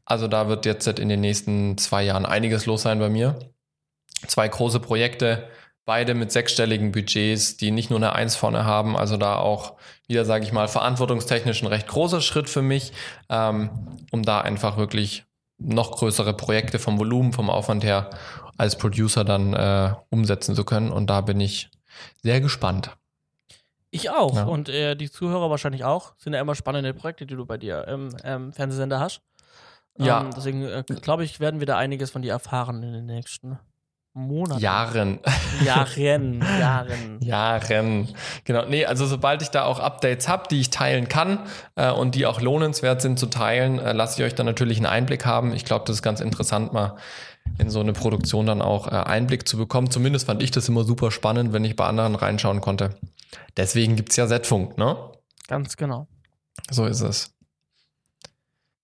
Also da wird jetzt in den nächsten zwei Jahren einiges los sein bei mir. Zwei große Projekte, beide mit sechsstelligen Budgets, die nicht nur eine Eins vorne haben, also da auch wieder, sage ich mal, verantwortungstechnisch ein recht großer Schritt für mich, ähm, um da einfach wirklich noch größere Projekte vom Volumen, vom Aufwand her als Producer dann äh, umsetzen zu können. Und da bin ich sehr gespannt. Ich auch. Ja. Und äh, die Zuhörer wahrscheinlich auch. Sind ja immer spannende Projekte, die du bei dir im ähm, Fernsehsender hast. Ja. Ähm, deswegen äh, glaube ich, werden wir da einiges von dir erfahren in den nächsten Monaten. Jahren. Jahren. Jahren. Jahren. Genau. Nee, also sobald ich da auch Updates habe, die ich teilen kann äh, und die auch lohnenswert sind zu teilen, äh, lasse ich euch dann natürlich einen Einblick haben. Ich glaube, das ist ganz interessant, mal in so eine Produktion dann auch äh, Einblick zu bekommen. Zumindest fand ich das immer super spannend, wenn ich bei anderen reinschauen konnte. Deswegen gibt's ja Z-Funk, ne? Ganz genau. So ist es.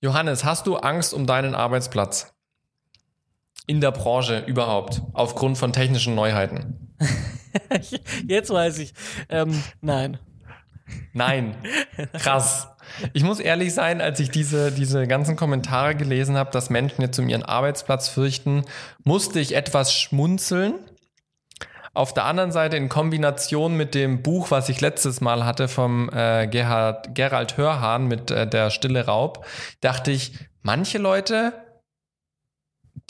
Johannes, hast du Angst um deinen Arbeitsplatz? In der Branche überhaupt, aufgrund von technischen Neuheiten? Jetzt weiß ich. Ähm, nein. Nein. Krass. Ich muss ehrlich sein, als ich diese, diese ganzen Kommentare gelesen habe, dass Menschen jetzt um ihren Arbeitsplatz fürchten, musste ich etwas schmunzeln. Auf der anderen Seite in Kombination mit dem Buch, was ich letztes Mal hatte vom äh, Gerhard, Gerald Hörhahn mit äh, der Stille Raub, dachte ich, manche Leute,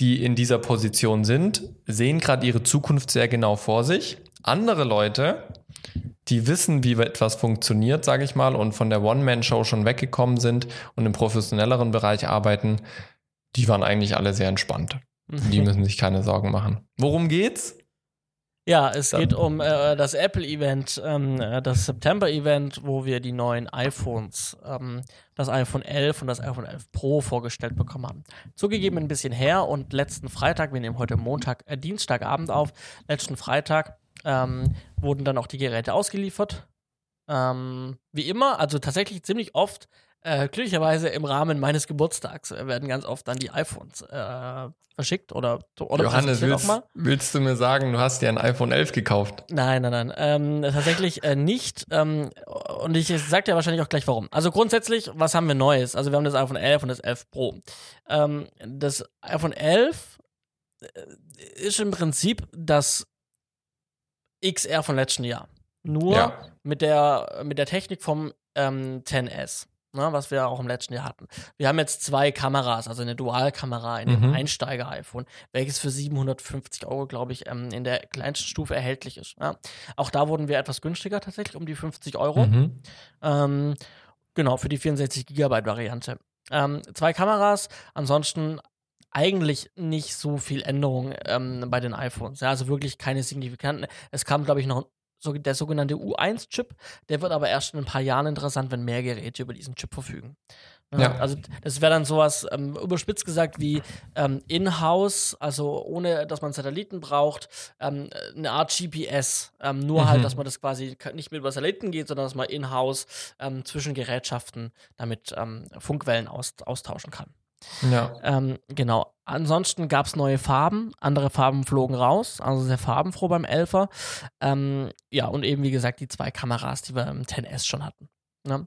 die in dieser Position sind, sehen gerade ihre Zukunft sehr genau vor sich. Andere Leute, die wissen, wie etwas funktioniert, sage ich mal, und von der One-Man-Show schon weggekommen sind und im professionelleren Bereich arbeiten, die waren eigentlich alle sehr entspannt. Die müssen sich keine Sorgen machen. Worum geht's? Ja, es Dann- geht um äh, das Apple-Event, ähm, äh, das September-Event, wo wir die neuen iPhones, ähm, das iPhone 11 und das iPhone 11 Pro vorgestellt bekommen haben. Zugegeben ein bisschen her und letzten Freitag, wir nehmen heute Montag, äh, Dienstagabend auf, letzten Freitag ähm, wurden dann auch die Geräte ausgeliefert. Ähm, wie immer, also tatsächlich ziemlich oft, äh, glücklicherweise im Rahmen meines Geburtstags äh, werden ganz oft dann die iPhones äh, verschickt oder, oder Johannes, willst, willst du mir sagen, du hast dir ein iPhone 11 gekauft? Nein, nein, nein. Ähm, tatsächlich äh, nicht. Ähm, und ich sag dir wahrscheinlich auch gleich warum. Also grundsätzlich, was haben wir Neues? Also wir haben das iPhone 11 und das 11 Pro. Ähm, das iPhone 11 äh, ist im Prinzip das XR von letzten Jahr. Nur Ja. mit, der, mit der Technik vom ähm, 10S. Ne, was wir auch im letzten Jahr hatten. Wir haben jetzt zwei Kameras, also eine Dualkamera in dem Mhm. Einsteiger-iPhone, welches für 750 Euro, glaube ich, ähm, in der kleinsten Stufe erhältlich ist. Ja. Auch da wurden wir etwas günstiger tatsächlich, um die 50 Euro. Mhm. Ähm, genau, für die 64 Gigabyte Variante. Ähm, zwei Kameras, ansonsten eigentlich nicht so viel Änderung ähm, bei den iPhones. Ja, also wirklich keine signifikanten. Es kam, glaube ich, noch so, der sogenannte U1-Chip. Der wird aber erst in ein paar Jahren interessant, wenn mehr Geräte über diesen Chip verfügen. Ja. Also das wäre dann sowas ähm, überspitzt gesagt wie ähm, in-house, also ohne dass man Satelliten braucht, ähm, eine Art GPS. Ähm, nur halt, mhm. halt, dass man das quasi nicht mit über Satelliten geht, sondern dass man in-house ähm, zwischen Gerätschaften damit ähm, Funkwellen aus austauschen kann. Ja. Ähm, genau. Ansonsten gab es neue Farben, andere Farben flogen raus, also sehr farbenfroh beim Elfer. Ähm, ja, und eben wie gesagt die zwei Kameras, die wir im 10S schon hatten. Ne?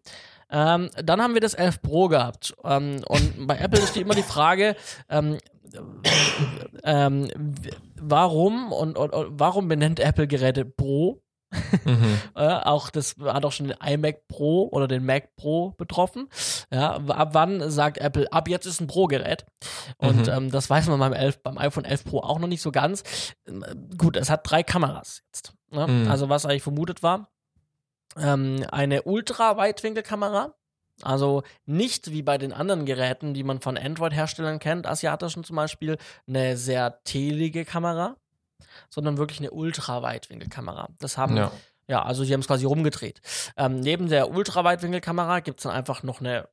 Ähm, dann haben wir das 11 Pro gehabt. Ähm, und bei Apple steht immer die Frage, ähm, ähm, warum und, und, und, warum benennt Apple Geräte Pro? Mhm. äh, auch das hat auch schon den iMac Pro oder den Mac Pro betroffen. Ja, ab wann sagt Apple, ab jetzt ist ein Pro-Gerät? Und mhm. ähm, das weiß man beim, 11, beim iPhone 11 Pro auch noch nicht so ganz. Ähm, gut, es hat drei Kameras jetzt. Ne? Mhm. Also was eigentlich vermutet war ähm, eine Ultra-Weitwinkelkamera. Also nicht wie bei den anderen Geräten, die man von Android-Herstellern kennt, asiatischen zum Beispiel, eine sehr telige Kamera, sondern wirklich eine Ultra-Weitwinkelkamera. Das haben ja. Ja, also sie haben es quasi rumgedreht. Ähm, neben der Ultraweitwinkelkamera gibt es dann einfach noch eine,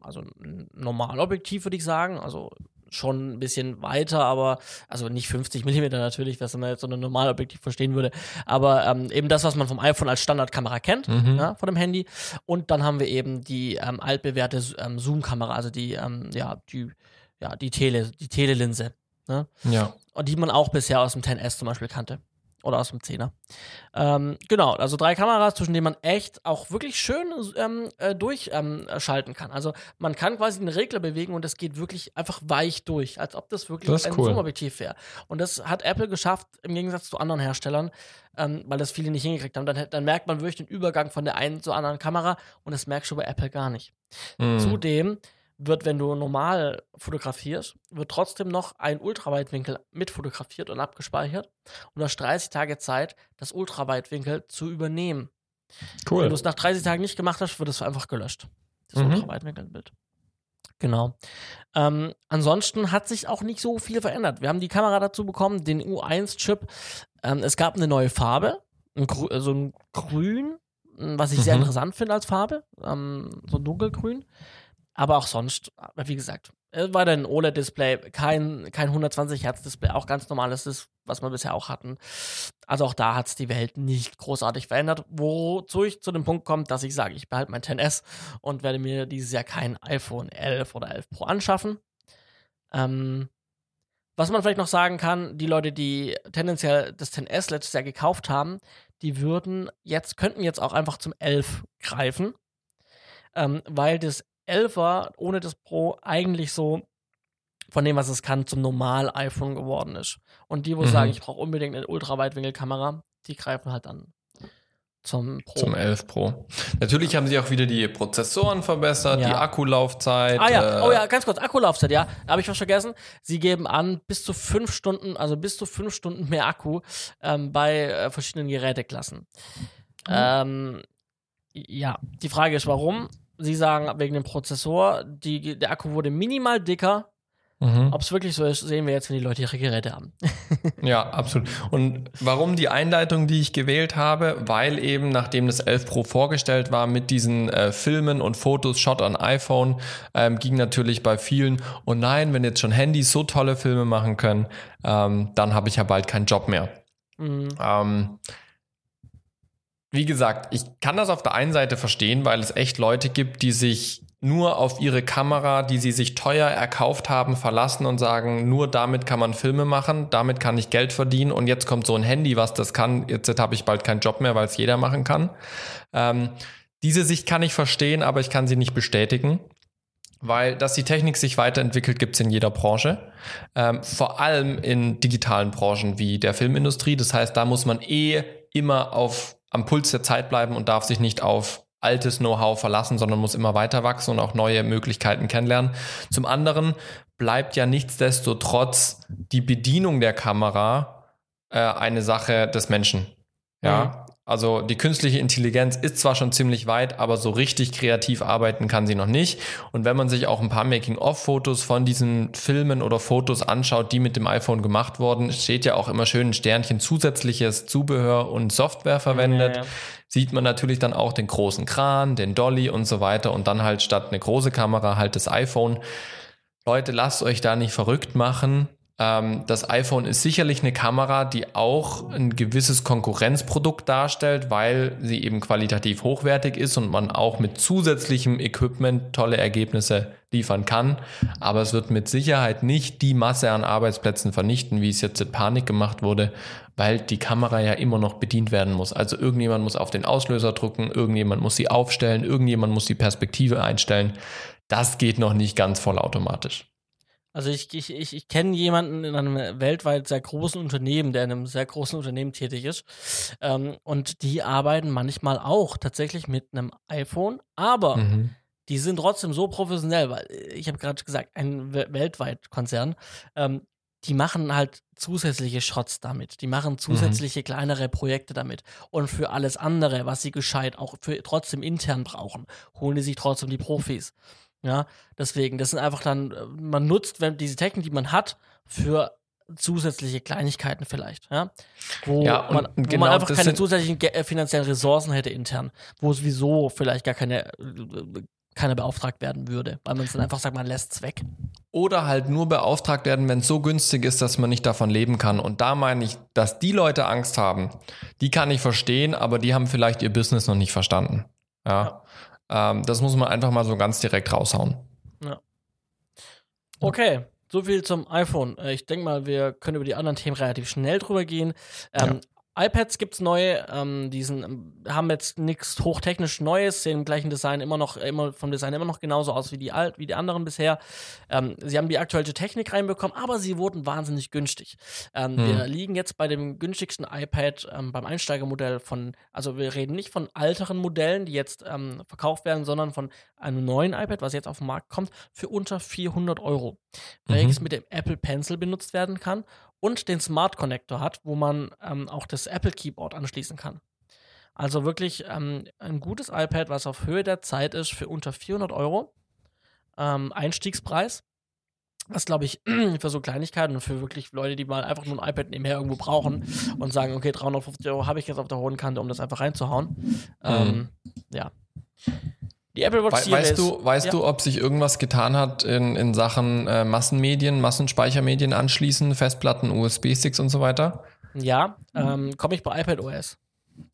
also ein Normalobjektiv, würde ich sagen. Also schon ein bisschen weiter, aber also nicht 50 mm natürlich, was man jetzt so ein Normalobjektiv verstehen würde, aber ähm, eben das, was man vom iPhone als Standardkamera kennt, mhm. ja, von dem Handy. Und dann haben wir eben die ähm, altbewährte ähm, Zoom-Kamera, also die, ähm, ja, die, ja, die Tele, die Telelinse. Ne? Ja. Und die man auch bisher aus dem 10S zum Beispiel kannte. Oder aus dem 10er. Ähm, genau, also drei Kameras, zwischen denen man echt auch wirklich schön ähm, äh, durchschalten ähm, kann. Also man kann quasi den Regler bewegen und es geht wirklich einfach weich durch, als ob das wirklich das ein cool. Zoom-Objektiv wäre. Und das hat Apple geschafft, im Gegensatz zu anderen Herstellern, ähm, weil das viele nicht hingekriegt haben. Dann, dann, merkt man wirklich den Übergang von der einen zur anderen Kamera und das merkst du bei Apple gar nicht. Mhm. Zudem wird, wenn du normal fotografierst, wird trotzdem noch ein Ultraweitwinkel mitfotografiert und abgespeichert und du hast 30 Tage Zeit, das Ultraweitwinkel zu übernehmen. Cool. Wenn du es nach 30 Tagen nicht gemacht hast, wird es einfach gelöscht. Das mhm. Ultraweitwinkelbild. Genau. Ähm, ansonsten hat sich auch nicht so viel verändert. Wir haben die Kamera dazu bekommen, den U1-Chip. Ähm, es gab eine neue Farbe, ein also ein Grün, was ich mhm. sehr interessant finde als Farbe, ähm, so ein dunkelgrün. Aber auch sonst, wie gesagt, war ein OLED-Display, kein, kein 120 Hertz-Display, auch ganz normales ist, was wir bisher auch hatten. Also auch da hat es die Welt nicht großartig verändert, wozu ich zu dem Punkt komme, dass ich sage, ich behalte mein 10S und werde mir dieses Jahr kein iPhone 11 oder 11 Pro anschaffen. Ähm, was man vielleicht noch sagen kann, die Leute, die tendenziell das 10S letztes Jahr gekauft haben, die würden jetzt, könnten jetzt auch einfach zum 11 greifen, ähm, weil das 11er ohne das Pro eigentlich so von dem, was es kann, zum Normal-iPhone geworden ist. Und die, wo mhm. sagen, ich brauche unbedingt eine Ultraweitwinkelkamera, die greifen halt dann zum Pro. Zum 11 Pro. Natürlich haben sie auch wieder die Prozessoren verbessert, ja. die Akkulaufzeit. Ah ja, äh oh ja, ganz kurz, Akkulaufzeit, ja. Habe ich was vergessen. Sie geben an, bis zu fünf Stunden, also bis zu fünf Stunden mehr Akku ähm, bei äh, verschiedenen Geräteklassen. Mhm. Ähm, ja, die Frage ist, warum? Sie sagen wegen dem Prozessor, die, der Akku wurde minimal dicker. Mhm. Ob es wirklich so ist, sehen wir jetzt, wenn die Leute ihre Geräte haben. ja, absolut. Und warum die Einleitung, die ich gewählt habe? Weil eben, nachdem das 11 Pro vorgestellt war mit diesen äh, Filmen und Fotos, Shot an iPhone, ähm, ging natürlich bei vielen, oh nein, wenn jetzt schon Handys so tolle Filme machen können, ähm, dann habe ich ja bald keinen Job mehr. Mhm. Ähm, wie gesagt, ich kann das auf der einen Seite verstehen, weil es echt Leute gibt, die sich nur auf ihre Kamera, die sie sich teuer erkauft haben, verlassen und sagen, nur damit kann man Filme machen, damit kann ich Geld verdienen und jetzt kommt so ein Handy, was das kann, jetzt habe ich bald keinen Job mehr, weil es jeder machen kann. Ähm, diese Sicht kann ich verstehen, aber ich kann sie nicht bestätigen. Weil, dass die Technik sich weiterentwickelt, gibt's in jeder Branche. Ähm, vor allem in digitalen Branchen wie der Filmindustrie. Das heißt, da muss man eh immer auf am Puls der Zeit bleiben und darf sich nicht auf altes Know-how verlassen, sondern muss immer weiter wachsen und auch neue Möglichkeiten kennenlernen. Zum anderen bleibt ja nichtsdestotrotz die Bedienung der Kamera äh, eine Sache des Menschen. Ja. Also die künstliche Intelligenz ist zwar schon ziemlich weit, aber so richtig kreativ arbeiten kann sie noch nicht. Und wenn man sich auch ein paar Making-of-Fotos von diesen Filmen oder Fotos anschaut, die mit dem iPhone gemacht wurden, steht ja auch immer schön ein Sternchen zusätzliches Zubehör und Software verwendet. Ja, ja. Sieht man natürlich dann auch den großen Kran, den Dolly und so weiter und dann halt statt eine große Kamera halt das iPhone. Leute, lasst euch da nicht verrückt machen. Ähm, das iPhone ist sicherlich eine Kamera, die auch ein gewisses Konkurrenzprodukt darstellt, weil sie eben qualitativ hochwertig ist und man auch mit zusätzlichem Equipment tolle Ergebnisse liefern kann. Aber es wird mit Sicherheit nicht die Masse an Arbeitsplätzen vernichten, wie es jetzt in Panik gemacht wurde, weil die Kamera ja immer noch bedient werden muss. Also irgendjemand muss auf den Auslöser drücken, irgendjemand muss sie aufstellen, irgendjemand muss die Perspektive einstellen. Das geht noch nicht ganz vollautomatisch. Also ich, ich, ich, ich kenne jemanden in einem weltweit sehr großen Unternehmen, der in einem sehr großen Unternehmen tätig ist. Ähm, und die arbeiten manchmal auch tatsächlich mit einem iPhone, aber mhm. die sind trotzdem so professionell, weil äh, ich habe gerade gesagt, ein weltweit Konzern, ähm, die machen halt zusätzliche Shots damit. Die machen zusätzliche mhm. kleinere Projekte damit. Und für alles andere, was sie gescheit auch für trotzdem intern brauchen, holen die sich trotzdem die Profis. Ja, deswegen, das sind einfach dann, äh, man nutzt wenn, diese Technik, die man hat, für zusätzliche Kleinigkeiten vielleicht, ja. Wo, ja, man, wo genau man einfach keine zusätzlichen äh, finanziellen Ressourcen hätte intern, wo sowieso vielleicht gar keine, äh, keine beauftragt werden würde, weil man es dann einfach sagt, man lässt es weg. Oder halt nur beauftragt werden, wenn es so günstig ist, dass man nicht davon leben kann. Und da meine ich, dass die Leute Angst haben, die kann ich verstehen, aber die haben vielleicht ihr Business noch nicht verstanden. ja. ja. Ähm, das muss man einfach mal so ganz direkt raushauen. Ja. Okay, so viel zum iPhone. Äh, ich denke mal, wir können über die anderen Themen relativ schnell drüber gehen. Ähm, iPads gibt es neue, ähm, die sind, haben jetzt nichts hochtechnisch Neues, sehen im gleichen Design immer noch, immer vom Design immer noch genauso aus wie die, alt, wie die anderen bisher. Ähm, sie haben die aktuelle Technik reinbekommen, aber sie wurden wahnsinnig günstig. Ähm, hm. Wir liegen jetzt bei dem günstigsten iPad ähm, beim Einsteigermodell von, also wir reden nicht von älteren Modellen, die jetzt ähm, verkauft werden, sondern von einem neuen iPad, was jetzt auf den Markt kommt, für unter 400 Euro, mhm. welches mit dem Apple Pencil benutzt werden kann und den Smart Connector hat, wo man ähm, auch das Apple Keyboard anschließen kann. Also wirklich ähm, ein gutes iPad, was auf Höhe der Zeit ist für unter 400 Euro. Ähm, Einstiegspreis. Was glaube ich für so Kleinigkeiten und für wirklich Leute, die mal einfach nur ein iPad nebenher irgendwo brauchen und sagen, okay, 350 Euro habe ich jetzt auf der hohen Kante, um das einfach reinzuhauen. Mhm. Ähm, ja. Die Apple Watch We Weißt du, weißt ja. du, ob sich irgendwas getan hat in, in Sachen äh, Massenmedien, Massenspeichermedien anschließen, Festplatten, USB-Sticks und so weiter? Ja, ähm, komme ich bei iPad OS.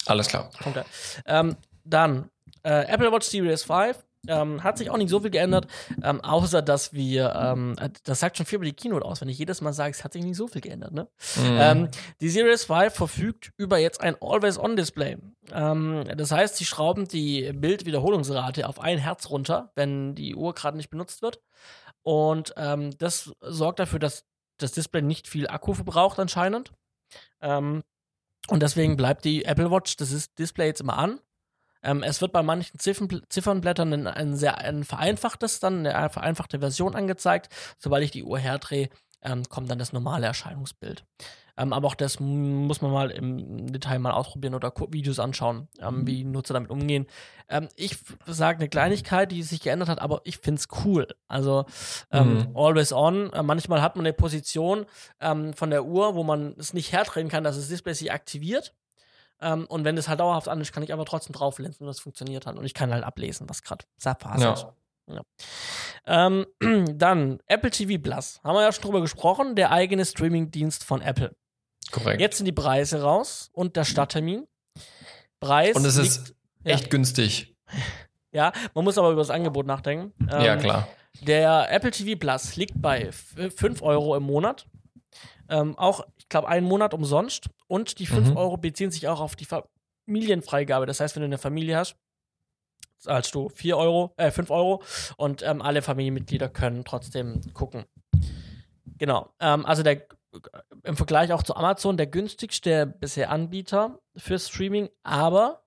Alles klar. Okay. Ähm, dann äh, Apple Watch Series 5 ähm, hat sich auch nicht so viel geändert, ähm, außer dass wir, ähm, das sagt schon viel über die Keynote aus, wenn ich jedes Mal sage, es hat sich nicht so viel geändert. Ne? Mhm. Ähm, die Series 5 verfügt über jetzt ein Always-On-Display. Ähm, das heißt, sie schrauben die Bildwiederholungsrate auf ein Herz runter, wenn die Uhr gerade nicht benutzt wird. Und ähm, das sorgt dafür, dass das Display nicht viel Akku verbraucht anscheinend. und deswegen bleibt die Apple Watch, das ist Display jetzt immer an ähm, es wird bei manchen Ziffern, Ziffernblättern ein, ein sehr ein vereinfachtes, dann eine vereinfachte Version angezeigt. Sobald ich die Uhr herdrehe, ähm, kommt dann das normale Erscheinungsbild. Ähm, aber auch das muss man mal im Detail mal ausprobieren oder Videos anschauen, ähm, wie Nutzer damit umgehen. Ähm, ich sage eine Kleinigkeit, die sich geändert hat, aber ich finde es cool. Also ähm, mhm. always on. Äh, manchmal hat man eine Position ähm, von der Uhr, wo man es nicht herdrehen kann, dass das Display sich aktiviert. Ähm, und wenn das halt dauerhaft an ist, kann ich aber trotzdem drauflinsen und das funktioniert halt. Und ich kann halt ablesen, was gerade Phase ja. Ja. Ähm, dann Apple TV Plus. Haben wir ja schon drüber gesprochen. Der eigene Streaming-Dienst von Apple. Korrekt. Jetzt sind die Preise raus und der Starttermin. Preis. Und es ist echt ja. günstig. Ja, man muss aber über das Angebot nachdenken. Ähm, ja, klar. Der Apple TV Plus liegt bei 5 Euro im Monat. Ähm, auch, ich glaube, einen Monat umsonst. Und die 5 mhm. Euro beziehen sich auch auf die Familienfreigabe. Das heißt, wenn du eine Familie hast, zahlst du 4 Euro, äh, 5 Euro und ähm, alle Familienmitglieder können trotzdem gucken. Genau. Ähm, also der im Vergleich auch zu Amazon der günstigste bisher Anbieter für Streaming, aber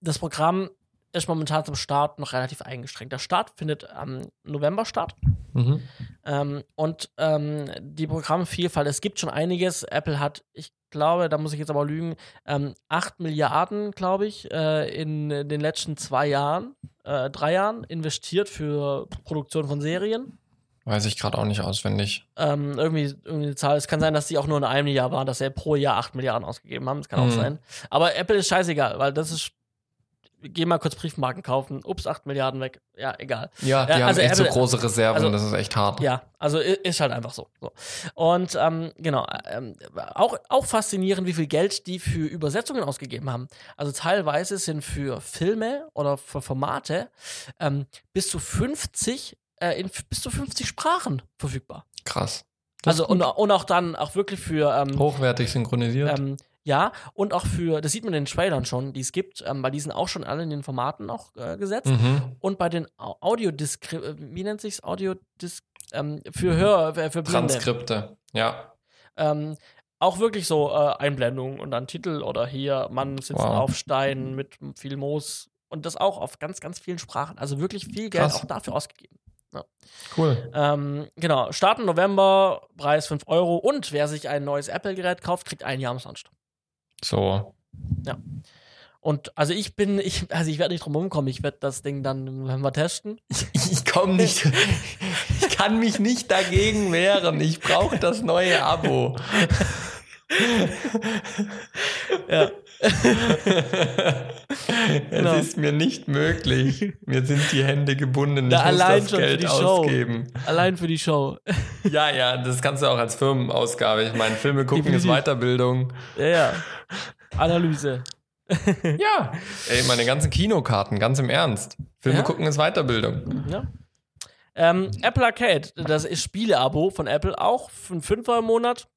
das Programm ist momentan zum Start noch relativ eingeschränkt. Der Start findet am November statt. Mhm. Ähm, und ähm, die Programmvielfalt, es gibt schon einiges. Apple hat, ich glaube, da muss ich jetzt aber lügen, ähm, 8 Milliarden, glaube ich, äh, in den letzten zwei Jahren, äh, drei Jahren investiert für Produktion von Serien. Weiß ich gerade auch nicht auswendig. Ähm, irgendwie, irgendwie eine Zahl. Es kann sein, dass die auch nur in einem Jahr waren, dass sie pro Jahr 8 Milliarden ausgegeben haben. Das kann auch Mhm. sein. Aber Apple ist scheißegal, weil das ist. Geh mal kurz Briefmarken kaufen. Ups, 8 Milliarden weg. Ja, egal. Ja, die Ja, haben also echt so große Reserven, also- das ist echt hart. Ja, also ist halt einfach so. so. Und ähm, genau, ähm, auch, auch faszinierend, wie viel Geld die für Übersetzungen ausgegeben haben. Also teilweise sind für Filme oder für Formate ähm, bis zu 50 äh, in bis zu 50 Sprachen verfügbar. Krass. Das Also und, und auch dann auch wirklich für ähm, hochwertig synchronisiert. Ja, und auch für, das sieht man in den Trailern schon, die es gibt, ähm, weil die sind auch schon alle in den Formaten auch äh, gesetzt. mhm. Und bei den Au- Audiodisk, äh, wie nennt sich's? Audiodisk, ähm, für Hör, für, für Blinde. Transkripte. Ja. Ähm, auch wirklich so äh, Einblendungen und dann Titel oder hier, Mann sitzt Wow. auf Stein mit viel Moos. Und das auch auf ganz, ganz vielen Sprachen. Also wirklich viel Geld Krass. auch dafür ausgegeben. Cool. Ähm, genau, starten November, Preis 5 Euro. Und wer sich ein neues Apple-Gerät kauft, kriegt ein Jahr umsonst. So. Und also ich bin, ich, also ich werde nicht drum rumkommen, ich werde das Ding dann November testen. Ich komme nicht. Ich kann mich nicht dagegen wehren. Ich brauche das neue Abo. Ja. es Genau. ist mir nicht möglich. Mir sind die Hände gebunden. Ich Na, muss allein das Geld die Show. ausgeben. Allein für die Show. Ja, ja, das kannst du auch als Firmenausgabe. Ich meine, Filme gucken ist Definitiv. Weiterbildung. Ja, ja. Analyse. Ja. Ey, meine ganzen Kinokarten, ganz im Ernst. Filme Ja? gucken ist Weiterbildung. Ja. Ähm, Apple Arcade, das ist Spiele-Abo von Apple, auch für einen Fünfer im Monat.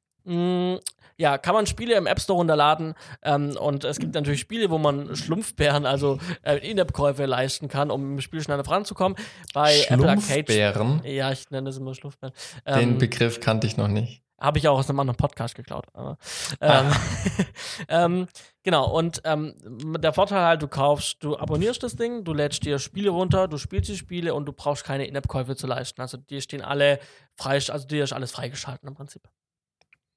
Ja, kann man Spiele im App Store runterladen. Ähm, und es gibt natürlich Spiele, wo man Schlumpfbären, also äh, In-App-Käufe leisten kann, um im Spiel schneller voranzukommen. Bei Apple Arcade. Schlumpfbären. Ja, ich nenne das immer Schlumpfbären. Den Ähm, Begriff kannte ich noch nicht. Habe ich auch aus einem anderen Podcast geklaut. Aber, Ah. ähm, ähm, genau, und ähm, der Vorteil halt, du kaufst, du abonnierst das Ding, du lädst dir Spiele runter, du spielst die Spiele und du brauchst keine In-App-Käufe zu leisten. Also die stehen alle frei, also dir ist alles freigeschalten im Prinzip.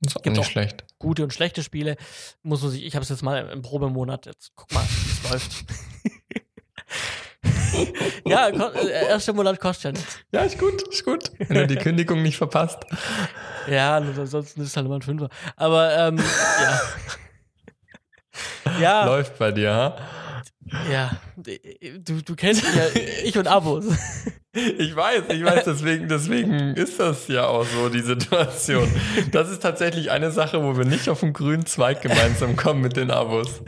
Ist auch nicht auch. schlecht. Gute und schlechte Spiele muss man sich, ich habe es jetzt mal im Probemonat, jetzt guck mal, wie es läuft. ja, äh, erster Monat kostet ja nichts. Ja, ist gut, ist gut. Wenn du die Kündigung nicht verpasst. Ja, ansonsten ist es halt immer ein Fünfer. Aber ähm, ja. ja. Läuft bei dir, ha? Ja, du, du kennst mich ja, ich und Abos. Ich weiß, ich weiß, deswegen, deswegen ist das ja auch so, die Situation. Das ist tatsächlich eine Sache, wo wir nicht auf den grünen Zweig gemeinsam kommen mit den Abos.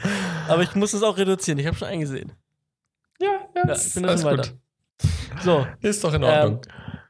Aber ich muss es auch reduzieren, ich habe schon eingesehen. Ja, ja, Ja, ich bin da alles schon gut. So, Ist doch in Ordnung.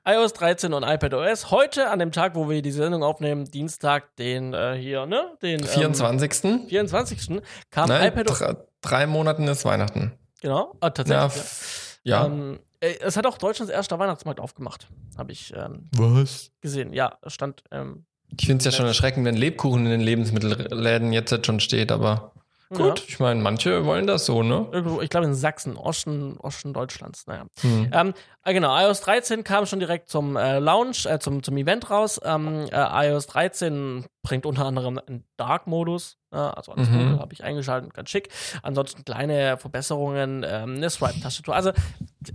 iOS 13 und iPadOS. Heute, an dem Tag, wo wir die Sendung aufnehmen, Dienstag, den äh, hier, ne? Den ähm, 24. 24. kam Nein, iPadOS. drei, drei Monaten ist Weihnachten. Genau, ah, Ja, tatsächlich. f- ja. Ähm, äh, es hat auch Deutschlands erster Weihnachtsmarkt aufgemacht. Habe ich ähm, Was? gesehen. Ja, stand. Ähm, Ich finde es ja schon erschreckend, wenn Lebkuchen in den Lebensmittelläden jetzt schon steht, aber gut, ich meine, manche wollen das so, ne? Ja, irgendwo, ich glaube in Sachsen, Osten, Osten Deutschlands. Naja. Hm. Ähm, äh, genau, iOS 13 kam schon direkt zum äh, Launch, äh, zum, zum Event raus. Ähm, äh, iOS 13 bringt unter anderem einen Dark-Modus, äh, also alles Mhm. dunkel, habe ich eingeschaltet, ganz schick. Ansonsten kleine Verbesserungen, ähm, eine Swipe-Tastatur. Also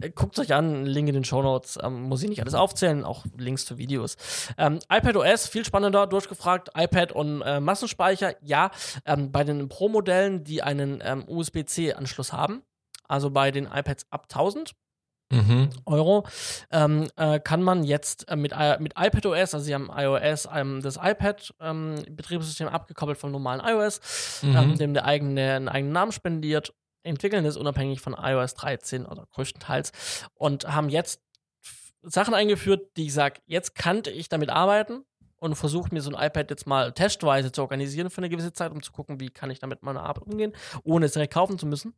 äh, guckt euch an, Link in den Show Notes. Ähm, muss ich nicht alles aufzählen, auch Links zu Videos. Ähm, iPadOS, viel spannender, durchgefragt. iPad und äh, Massenspeicher, ja. Ähm, bei den Pro-Modellen, die einen ähm, USB-C-Anschluss haben, also bei den iPads ab 1000 Mhm. Euro, ähm, äh, kann man jetzt äh, mit, I- mit iPadOS, also sie haben iOS, ähm, das iPad-Betriebssystem abgekoppelt vom normalen iOS, Mhm. ähm, dem der eigene, einen eigenen Namen spendiert, entwickeln es unabhängig von iOS 13 oder größtenteils und haben jetzt Sachen eingeführt, die ich sage, jetzt kannte ich damit arbeiten und versuche mir so ein iPad jetzt mal testweise zu organisieren für eine gewisse Zeit, um zu gucken, wie kann ich damit mit meiner Arbeit umgehen, ohne es direkt kaufen zu müssen.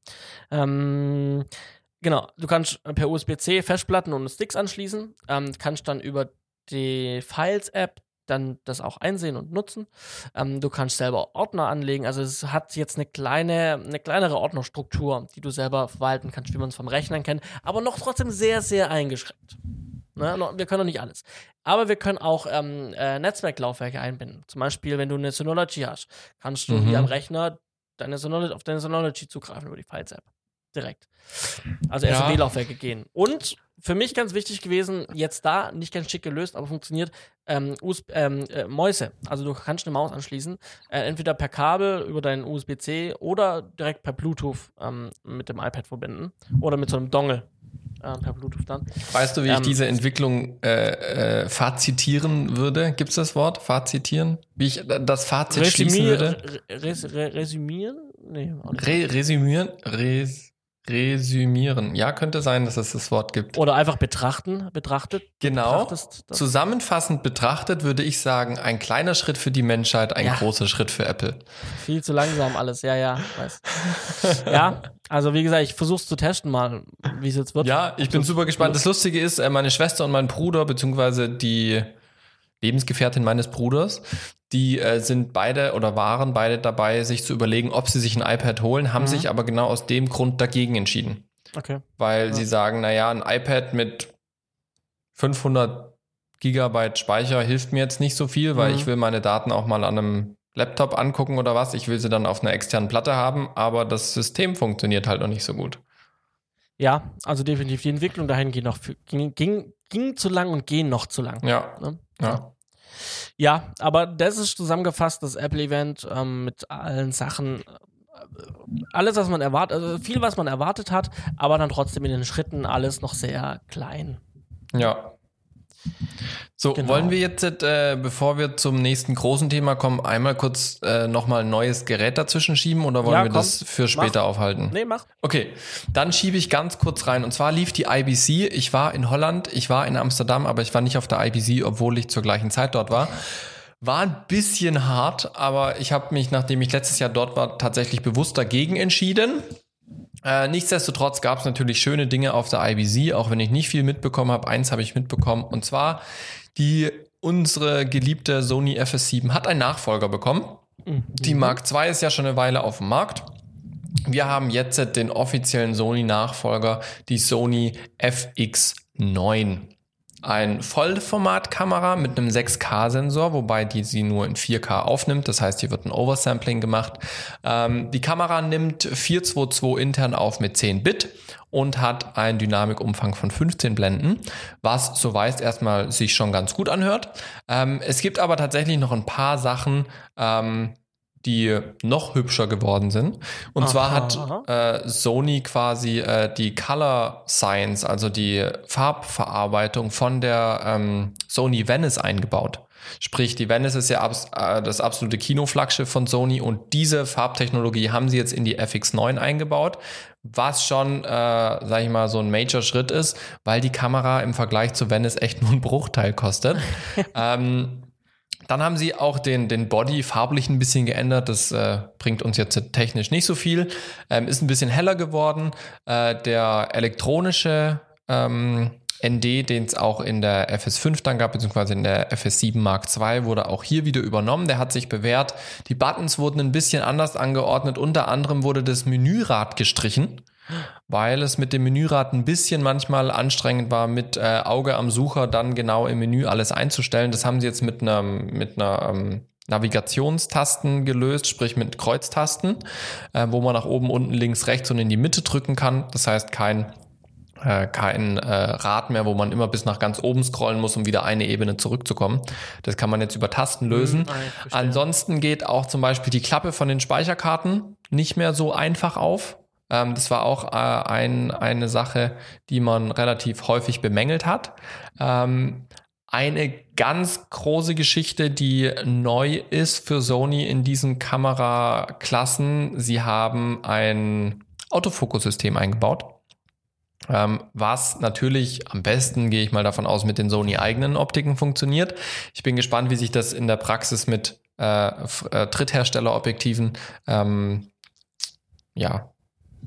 Ähm, genau, du kannst per USB-C Festplatten und Sticks anschließen, ähm, kannst dann über die Files-App dann das auch einsehen und nutzen. Ähm, du kannst selber Ordner anlegen. Also es hat jetzt eine kleine, eine kleinere Ordnerstruktur, die du selber verwalten kannst, wie man es vom Rechnen kennt, aber noch trotzdem sehr, sehr eingeschränkt. Ne? Wir können noch nicht alles. Aber wir können auch ähm, äh, Netzwerklaufwerke einbinden. Zum Beispiel, wenn du eine Synology hast, kannst du mhm. hier am Rechner deine Synology, auf deine Synology zugreifen über die Files-App. Direkt. Also ja. SMB-Laufwerke gehen. Und für mich ganz wichtig gewesen, jetzt da, nicht ganz schick gelöst, aber funktioniert, ähm, USB, ähm, äh, Mäuse. Also du kannst eine Maus anschließen, äh, entweder per Kabel über deinen USB-C oder direkt per Bluetooth ähm, mit dem iPad verbinden oder mit so einem Dongle äh, per Bluetooth dann. Weißt du, wie ich ähm, diese Entwicklung äh, äh, fazitieren würde? Gibt es das Wort? Fazitieren? Wie ich das Fazit schließen würde? Res, res, resümieren? Nee, Re resümieren? Res Resümieren. Ja, könnte sein, dass es das Wort gibt. Oder einfach betrachten, betrachtet. Genau. Zusammenfassend betrachtet würde ich sagen, ein kleiner Schritt für die Menschheit, ein ja. großer Schritt für Apple. Viel zu langsam alles, ja, ja. Weiß. ja, also wie gesagt, ich versuche es zu testen mal, wie es jetzt wird. Ja, ich bin super gespannt. Das Lustige ist, äh, meine Schwester und mein Bruder, beziehungsweise die Lebensgefährtin meines Bruders, die äh, sind beide oder waren beide dabei, sich zu überlegen, ob sie sich ein iPad holen, haben mhm. sich aber genau aus dem Grund dagegen entschieden. Okay. Weil ja. sie sagen, naja, ein iPad mit 500 Gigabyte Speicher hilft mir jetzt nicht so viel, weil mhm. ich will meine Daten auch mal an einem Laptop angucken oder was. Ich will sie dann auf einer externen Platte haben, aber das System funktioniert halt noch nicht so gut. Ja, also definitiv die Entwicklung dahin ging noch ging, ging, ging zu lang und gehen noch zu lang. Ja. Ne? Ja. Ja, aber das ist zusammengefasst, das Apple-Event ähm, mit allen Sachen. Äh, alles, was man erwartet, also viel, was man erwartet hat, aber dann trotzdem in den Schritten alles noch sehr klein. Ja, so, genau. wollen wir jetzt, äh, bevor wir zum nächsten großen Thema kommen, einmal kurz äh, nochmal ein neues Gerät dazwischen schieben oder wollen ja, wir komm, das für später mach. aufhalten? Nee, mach. Okay, dann schiebe ich ganz kurz rein. Und zwar lief die IBC. Ich war in Holland, ich war in Amsterdam, aber ich war nicht auf der IBC, obwohl ich zur gleichen Zeit dort war. War ein bisschen hart, aber ich habe mich, nachdem ich letztes Jahr dort war, tatsächlich bewusst dagegen entschieden. Äh, nichtsdestotrotz gab es natürlich schöne Dinge auf der IBC, auch wenn ich nicht viel mitbekommen habe. Eins habe ich mitbekommen und zwar die unsere geliebte Sony FS7 hat einen Nachfolger bekommen. Mhm. Die Mark II ist ja schon eine Weile auf dem Markt. Wir haben jetzt den offiziellen Sony-Nachfolger, die Sony FX9 ein Vollformatkamera mit einem 6K-Sensor, wobei die sie nur in 4K aufnimmt. Das heißt, hier wird ein Oversampling gemacht. Ähm, die Kamera nimmt 422 intern auf mit 10 Bit und hat einen Dynamikumfang von 15 Blenden, was so weiß erstmal sich schon ganz gut anhört. Ähm, es gibt aber tatsächlich noch ein paar Sachen, ähm, die noch hübscher geworden sind. Und aha, zwar hat äh, Sony quasi äh, die Color Science, also die Farbverarbeitung von der ähm, Sony Venice eingebaut. Sprich, die Venice ist ja abs äh, das absolute Kinoflaggschiff von Sony und diese Farbtechnologie haben sie jetzt in die FX9 eingebaut, was schon, äh, sag ich mal, so ein Major-Schritt ist, weil die Kamera im Vergleich zu Venice echt nur ein Bruchteil kostet. ähm, dann haben sie auch den, den Body farblich ein bisschen geändert. Das äh, bringt uns jetzt technisch nicht so viel. Ähm, ist ein bisschen heller geworden. Äh, der elektronische ähm, ND, den es auch in der FS5 dann gab, beziehungsweise in der FS7 Mark II, wurde auch hier wieder übernommen. Der hat sich bewährt. Die Buttons wurden ein bisschen anders angeordnet. Unter anderem wurde das Menürad gestrichen weil es mit dem Menürad ein bisschen manchmal anstrengend war, mit äh, Auge am Sucher dann genau im Menü alles einzustellen. Das haben sie jetzt mit einer, mit einer ähm, Navigationstasten gelöst, sprich mit Kreuztasten, äh, wo man nach oben, unten, links, rechts und in die Mitte drücken kann. Das heißt kein äh, kein äh, Rad mehr, wo man immer bis nach ganz oben scrollen muss, um wieder eine Ebene zurückzukommen. Das kann man jetzt über Tasten lösen. Mhm, Ansonsten geht auch zum Beispiel die Klappe von den Speicherkarten nicht mehr so einfach auf. Ähm, das war auch äh, ein, eine Sache, die man relativ häufig bemängelt hat. Ähm, eine ganz große Geschichte, die neu ist für Sony in diesen Kameraklassen. Sie haben ein Autofokussystem eingebaut. Ähm, was natürlich am besten, gehe ich mal davon aus, mit den Sony eigenen Optiken funktioniert. Ich bin gespannt, wie sich das in der Praxis mit äh, äh, Drittherstellerobjektiven ähm, ja,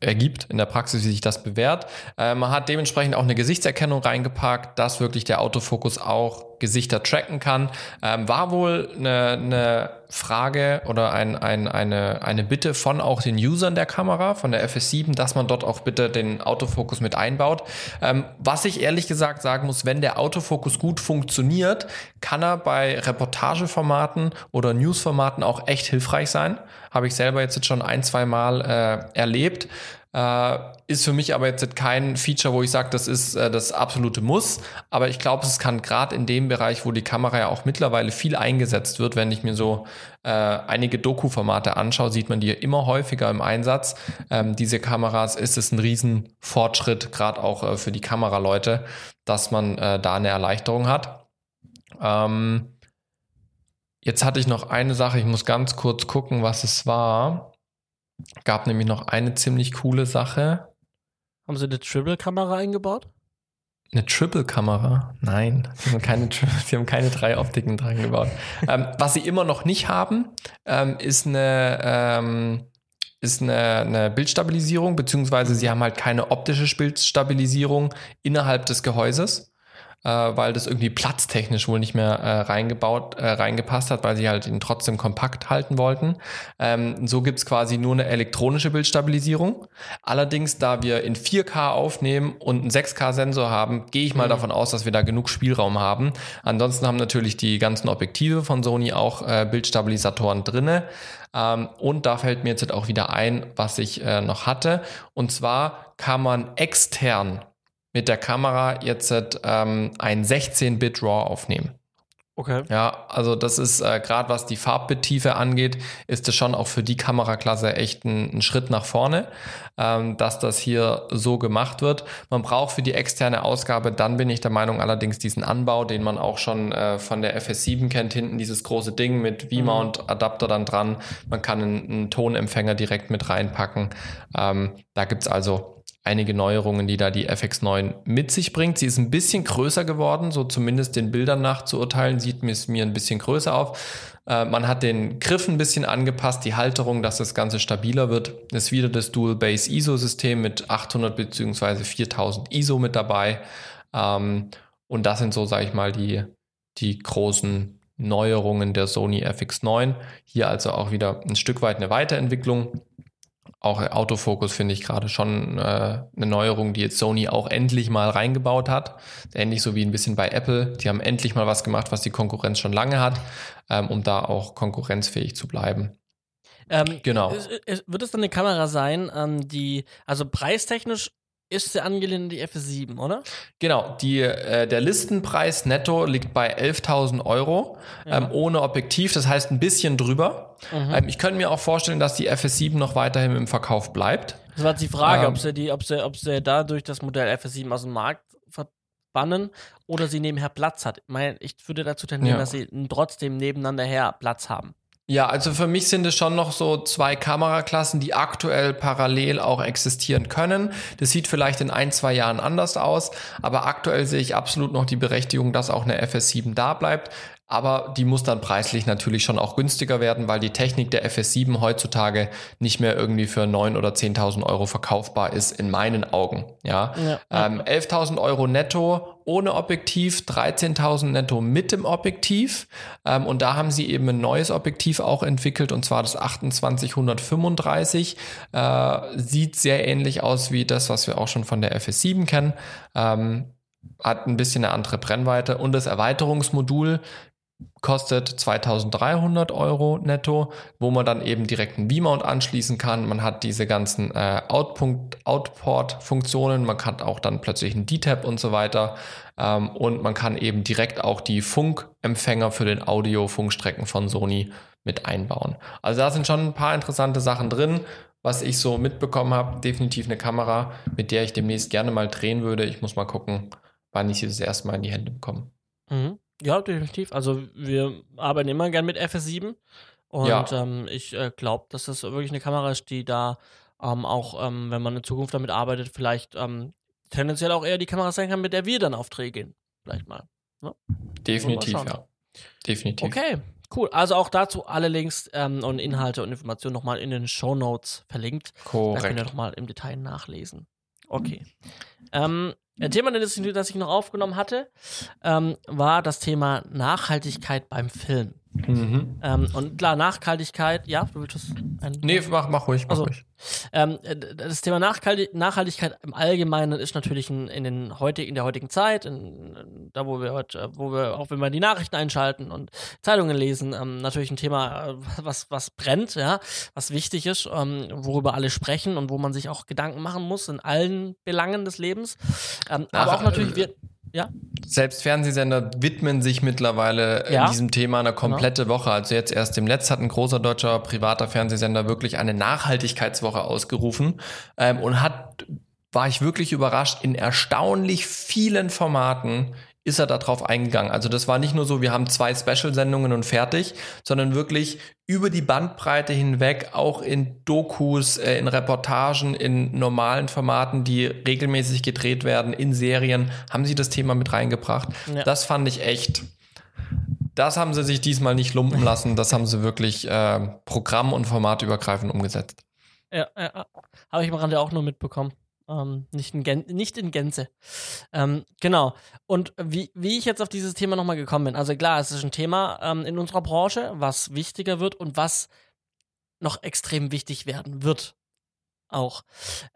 ergibt in der Praxis, wie sich das bewährt. Äh, man hat dementsprechend auch eine Gesichtserkennung reingepackt, dass wirklich der Autofokus auch Gesichter tracken kann. Ähm, war wohl eine, eine Frage oder ein, ein, eine, eine Bitte von auch den Usern der Kamera, von der FS7, dass man dort auch bitte den Autofokus mit einbaut. Ähm, was ich ehrlich gesagt sagen muss, wenn der Autofokus gut funktioniert, kann er bei Reportageformaten oder Newsformaten auch echt hilfreich sein. Habe ich selber jetzt schon ein, zwei Mal äh, erlebt. Äh, ist für mich aber jetzt kein Feature, wo ich sage, das ist äh, das absolute Muss. Aber ich glaube, es kann gerade in dem Bereich, wo die Kamera ja auch mittlerweile viel eingesetzt wird, wenn ich mir so äh, einige Doku-Formate anschaue, sieht man die immer häufiger im Einsatz. Ähm, diese Kameras ist es ein Riesenfortschritt, gerade auch äh, für die Kameraleute, dass man äh, da eine Erleichterung hat. Ähm, jetzt hatte ich noch eine Sache, ich muss ganz kurz gucken, was es war. Gab nämlich noch eine ziemlich coole Sache. Haben sie eine Triple-Kamera eingebaut? Eine Triple-Kamera? Nein, sie haben keine, sie haben keine drei Optiken dran gebaut. ähm, was sie immer noch nicht haben, ähm, ist eine, ähm, ist eine, eine Bildstabilisierung, beziehungsweise sie haben halt keine optische Bildstabilisierung innerhalb des Gehäuses äh, weil das irgendwie platztechnisch wohl nicht mehr äh, reingebaut, äh, reingepasst hat, weil sie halt ihn trotzdem kompakt halten wollten. Ähm, so gibt's quasi nur eine elektronische Bildstabilisierung. Allerdings, da wir in 4K aufnehmen und einen 6K-Sensor haben, gehe ich mal mhm. davon aus, dass wir da genug Spielraum haben. Ansonsten haben natürlich die ganzen Objektive von Sony auch äh, Bildstabilisatoren drinne. Ähm, und da fällt mir jetzt auch wieder ein, was ich äh, noch hatte. Und zwar kann man extern mit der Kamera jetzt ähm, ein 16-Bit RAW aufnehmen. Okay. Ja, also das ist äh, gerade was die Farbbetiefe angeht, ist es schon auch für die Kameraklasse echt ein, ein Schritt nach vorne, ähm, dass das hier so gemacht wird. Man braucht für die externe Ausgabe, dann bin ich der Meinung allerdings diesen Anbau, den man auch schon äh, von der FS7 kennt, hinten dieses große Ding mit V-Mount-Adapter dann dran. Man kann einen, einen Tonempfänger direkt mit reinpacken. Ähm, da gibt's also einige Neuerungen, die da die FX9 mit sich bringt. Sie ist ein bisschen größer geworden, so zumindest den Bildern nach zu urteilen, sieht es mir ein bisschen größer auf. Äh, man hat den Griff ein bisschen angepasst, die Halterung, dass das Ganze stabiler wird. Ist wieder das Dual Base ISO System mit 800 bzw. 4000 ISO mit dabei. Ähm, und das sind so, sage ich mal, die, die großen Neuerungen der Sony FX9. Hier also auch wieder ein Stück weit eine Weiterentwicklung. Auch Autofokus finde ich gerade schon äh, eine Neuerung, die jetzt Sony auch endlich mal reingebaut hat. Ähnlich so wie ein bisschen bei Apple. Die haben endlich mal was gemacht, was die Konkurrenz schon lange hat, ähm, um da auch konkurrenzfähig zu bleiben. Ähm, genau. wird es dann eine Kamera sein, ähm, die, also preistechnisch ist der angelehnt an die FS7, oder? Genau, die, äh, der Listenpreis netto liegt bei 11.000 Euro ja. ähm, ohne Objektiv, das heißt ein bisschen drüber. Mhm. Ähm, ich könnte mir auch vorstellen, dass die FS7 noch weiterhin im Verkauf bleibt. Das war die Frage, ähm, ob, sie die, ob, sie, ob sie dadurch das Modell FS7 aus dem Markt verbannen oder sie nebenher Platz hat. Ich, meine, ich würde dazu tendieren, ja. dass sie trotzdem nebeneinander her Platz haben. Ja, also für mich sind es schon noch so zwei Kameraklassen, die aktuell parallel auch existieren können. Das sieht vielleicht in ein, zwei Jahren anders aus, aber aktuell sehe ich absolut noch die Berechtigung, dass auch eine FS7 da bleibt. Aber die muss dann preislich natürlich schon auch günstiger werden, weil die Technik der FS7 heutzutage nicht mehr irgendwie für 9.000 oder 10.000 Euro verkaufbar ist, in meinen Augen. Ja, ja. Ähm, 11.000 Euro netto ohne Objektiv, 13.000 netto mit dem Objektiv. Ähm, und da haben sie eben ein neues Objektiv auch entwickelt, und zwar das 2835. Äh, sieht sehr ähnlich aus wie das, was wir auch schon von der FS7 kennen. Ähm, hat ein bisschen eine andere Brennweite und das Erweiterungsmodul kostet 2300 Euro netto, wo man dann eben direkt einen V-Mount anschließen kann. Man hat diese ganzen äh, Output-Funktionen, man kann auch dann plötzlich einen D-Tab und so weiter. Ähm, und man kann eben direkt auch die Funkempfänger für den Audio-Funkstrecken von Sony mit einbauen. Also da sind schon ein paar interessante Sachen drin. Was ich so mitbekommen habe, definitiv eine Kamera, mit der ich demnächst gerne mal drehen würde. Ich muss mal gucken, wann ich sie das erste Mal in die Hände bekomme. Mhm. Ja, definitiv. Also wir arbeiten immer gern mit FS7 und ja. ähm, ich äh, glaube, dass das wirklich eine Kamera ist, die da ähm, auch, ähm, wenn man in Zukunft damit arbeitet, vielleicht ähm, tendenziell auch eher die Kamera sein kann, mit der wir dann Aufträge gehen. Vielleicht mal. Ne? Definitiv, ja. Definitiv. Okay, Cool. Also auch dazu alle Links ähm, und Inhalte und Informationen nochmal in den Show Notes verlinkt. Korrekt. Da könnt ihr nochmal im Detail nachlesen. Okay. Ähm, ein Thema, das ich, noch aufgenommen hatte, ähm, war das Thema Nachhaltigkeit beim Film. Mhm. Ähm, und klar, Nachhaltigkeit, ja, du willst ein. Nee, mach, mach ruhig, mach Also, ruhig. Ähm, äh, das Thema Nachhaltig Nachhaltigkeit im Allgemeinen ist natürlich in, in, den heutig, in der heutigen Zeit, in, in, da wo wir heute, wo wir, auch wenn wir die Nachrichten einschalten und Zeitungen lesen, ähm, natürlich ein Thema, äh, was, was brennt, ja, was wichtig ist, ähm, worüber alle sprechen und wo man sich auch Gedanken machen muss in allen Belangen des Lebens. Ähm, aber auch natürlich, wir, ja, Selbst Fernsehsender widmen sich mittlerweile äh, Ja. diesem Thema eine komplette Woche. Also jetzt erst im Netz hat ein großer deutscher privater Fernsehsender wirklich eine Nachhaltigkeitswoche ausgerufen ähm, und hat, war ich wirklich überrascht, in erstaunlich vielen Formaten ist er darauf eingegangen. Also das war nicht nur so, wir haben zwei Special-Sendungen und fertig, sondern wirklich über die Bandbreite hinweg, auch in Dokus, äh, in Reportagen, in normalen Formaten, die regelmäßig gedreht werden, in Serien, haben sie das Thema mit reingebracht. Ja. Das fand ich echt. Das haben sie sich diesmal nicht lumpen lassen. Das haben sie wirklich äh, programm- und formatübergreifend umgesetzt. Ja, ja, ja. habe ich am Rande auch nur mitbekommen. Ähm, nicht, in Gän nicht in Gänze. Ähm, genau. Und wie, wie ich jetzt auf dieses Thema nochmal gekommen bin. Also klar, es ist ein Thema ähm, in unserer Branche, was wichtiger wird und was noch extrem wichtig werden wird. Auch.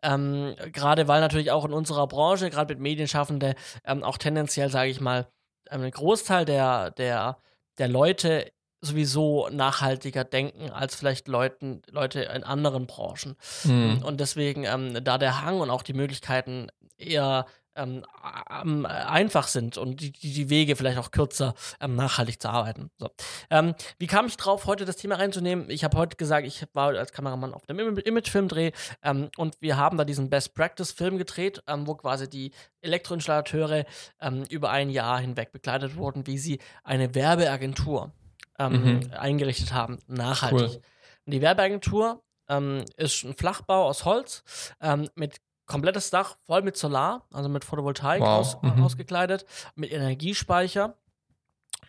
Ähm, gerade weil natürlich auch in unserer Branche, gerade mit Medienschaffende, ähm, auch tendenziell, sage ich mal, ähm, ein Großteil der, der, der Leute sowieso nachhaltiger denken als vielleicht Leuten, Leute in anderen Branchen. Hm. Und deswegen, ähm, da der Hang und auch die Möglichkeiten eher ähm, am- einfach sind und die, die Wege vielleicht auch kürzer, ähm, nachhaltig zu arbeiten. So. Ähm, wie kam ich drauf, heute das Thema reinzunehmen? Ich habe heute gesagt, ich war als Kameramann auf einem Im- Imagefilmdreh ähm, und wir haben da diesen Best Practice-Film gedreht, ähm, wo quasi die Elektroinstallateure ähm, über ein Jahr hinweg begleitet wurden, wie sie eine Werbeagentur ähm, Mhm. eingerichtet haben, nachhaltig. Cool. Die Werbeagentur ähm, ist ein Flachbau aus Holz ähm, mit komplettes Dach voll mit Solar, also mit Photovoltaik Wow. aus, Mhm. ausgekleidet, mit Energiespeicher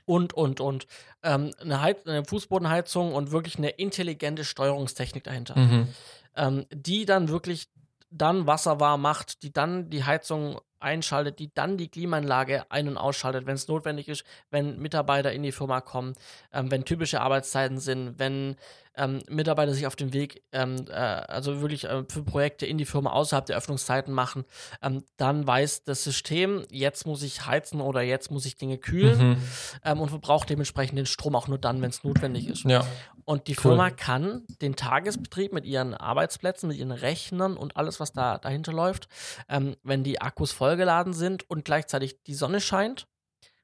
und, und, und. Ähm, eine, Heiz eine Fußbodenheizung und wirklich eine intelligente Steuerungstechnik dahinter Mhm. ähm, die dann wirklich dann Wasser warm macht, die dann die Heizung einschaltet, die dann die Klimaanlage ein- und ausschaltet, wenn es notwendig ist, wenn Mitarbeiter in die Firma kommen, ähm, wenn typische Arbeitszeiten sind, wenn ähm, Mitarbeiter sich auf dem Weg, ähm, äh, also wirklich äh, für Projekte in die Firma außerhalb der Öffnungszeiten machen, ähm, dann weiß das System, jetzt muss ich heizen oder jetzt muss ich Dinge kühlen Mhm. ähm, und verbraucht dementsprechend den Strom auch nur dann, wenn es notwendig ist. Ja. Und die Cool. Firma kann den Tagesbetrieb mit ihren Arbeitsplätzen, mit ihren Rechnern und alles, was da dahinter läuft, ähm, wenn die Akkus vollgeladen sind und gleichzeitig die Sonne scheint,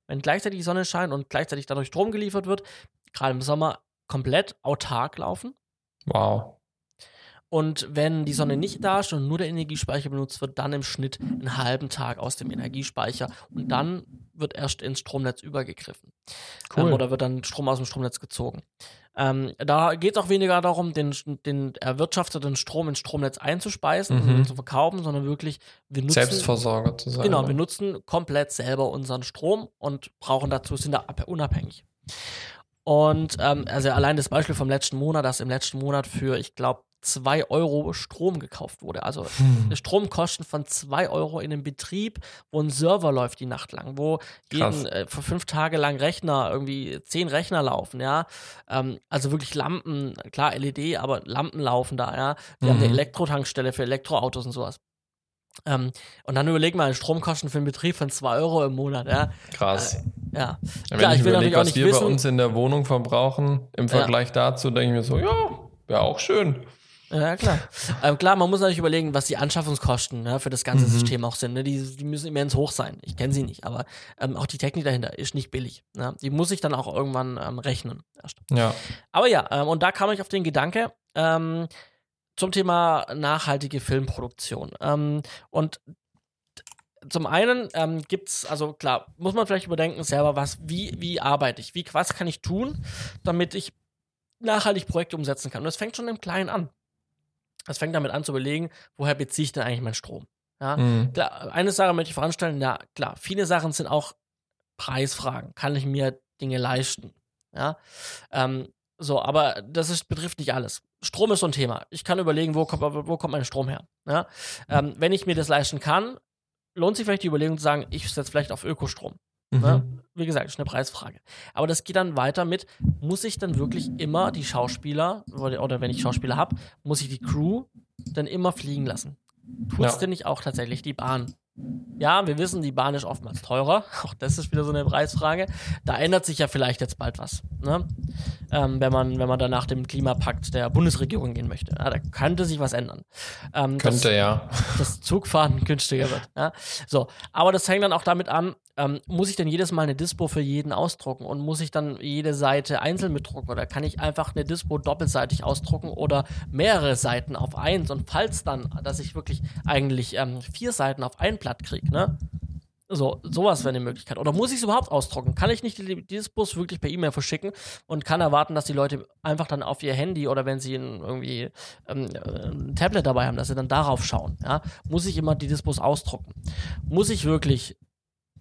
wenn gleichzeitig die Sonne scheint und gleichzeitig dadurch Strom geliefert wird, gerade im Sommer komplett autark laufen. Wow. Und wenn die Sonne nicht da ist und nur der Energiespeicher benutzt wird, dann im Schnitt einen halben Tag aus dem Energiespeicher und dann wird erst ins Stromnetz übergegriffen. Cool. Ähm, oder wird dann Strom aus dem Stromnetz gezogen. Ähm, da geht es auch weniger darum, den, den erwirtschafteten Strom ins Stromnetz einzuspeisen Mhm. und zu verkaufen, sondern wirklich, wir nutzen, Selbstversorger zu sein. genau, wir ne? nutzen komplett selber unseren Strom und brauchen dazu, sind da ab- unabhängig. Und ähm, also allein das Beispiel vom letzten Monat, dass im letzten Monat für, ich glaube, 2 Euro Strom gekauft wurde. Also Hm. Stromkosten von 2 Euro in einem Betrieb, wo ein Server läuft die Nacht lang, wo jeden, äh, für fünf Tage lang Rechner, irgendwie zehn Rechner laufen, ja. Ähm, also wirklich Lampen, klar LED, aber Lampen laufen da, ja. Wir haben eine Mhm. Elektrotankstelle für Elektroautos und sowas. Ähm, und dann überleg mal, Stromkosten für einen Betrieb von 2 Euro im Monat, ja. Krass. Ja. Ja, wenn Klar, ich, ich überlege, was wir bei wissen- uns in der Wohnung verbrauchen, im Ja. Vergleich dazu, denke ich mir so, ja, wäre auch schön. Ja, klar. ähm, klar, man muss natürlich überlegen, was die Anschaffungskosten ne, für das ganze Mhm. System auch sind. Ne? Die, die müssen immens hoch sein. Ich kenne sie nicht, aber ähm, auch die Technik dahinter ist nicht billig. Ne? Die muss ich dann auch irgendwann ähm, rechnen. Ja. Aber ja, ähm, und da kam ich auf den Gedanke ähm, zum Thema nachhaltige Filmproduktion. Ähm, und zum einen ähm, gibt es, also klar, muss man vielleicht überdenken selber, was, wie, wie arbeite ich, wie, was kann ich tun, damit ich nachhaltig Projekte umsetzen kann. Und das fängt schon im Kleinen an. Es fängt damit an zu überlegen, woher beziehe ich denn eigentlich meinen Strom? Ja, Mhm. klar, eine Sache möchte ich voranstellen, ja, klar, viele Sachen sind auch Preisfragen. Kann ich mir Dinge leisten? Ja, ähm, so, aber das ist, betrifft nicht alles. Strom ist so ein Thema. Ich kann überlegen, wo kommt, wo kommt mein Strom her? Ja? Ähm, wenn ich mir das leisten kann, lohnt sich vielleicht die Überlegung zu sagen, ich setze vielleicht auf Ökostrom. Mhm. Ne? Wie gesagt, ist eine Preisfrage. Aber das geht dann weiter mit, muss ich dann wirklich immer die Schauspieler, oder, wenn ich Schauspieler habe, muss ich die Crew dann immer fliegen lassen? Tut es ja. denn nicht auch tatsächlich die Bahn? Ja, wir wissen, die Bahn ist oftmals teurer. Auch das ist wieder so eine Preisfrage. Da ändert sich ja vielleicht jetzt bald was, ne? ähm, wenn, man, wenn man dann nach dem Klimapakt der Bundesregierung gehen möchte. Ja, da könnte sich was ändern. Ähm, könnte, dass, ja. Das Zugfahren günstiger wird. Ja? So, aber das hängt dann auch damit an, ähm, muss ich denn jedes Mal eine Dispo für jeden ausdrucken und muss ich dann jede Seite einzeln mitdrucken oder kann ich einfach eine Dispo doppelseitig ausdrucken oder mehrere Seiten auf eins und falls dann, dass ich wirklich eigentlich ähm, vier Seiten auf ein Blatt kriege, ne? So, sowas wäre eine Möglichkeit. Oder muss ich es überhaupt ausdrucken? Kann ich nicht die Dispos wirklich per E-Mail verschicken und kann erwarten, dass die Leute einfach dann auf ihr Handy oder wenn sie ein, irgendwie ähm, ein Tablet dabei haben, dass sie dann darauf schauen? Ja? Muss ich immer die Dispos ausdrucken? Muss ich wirklich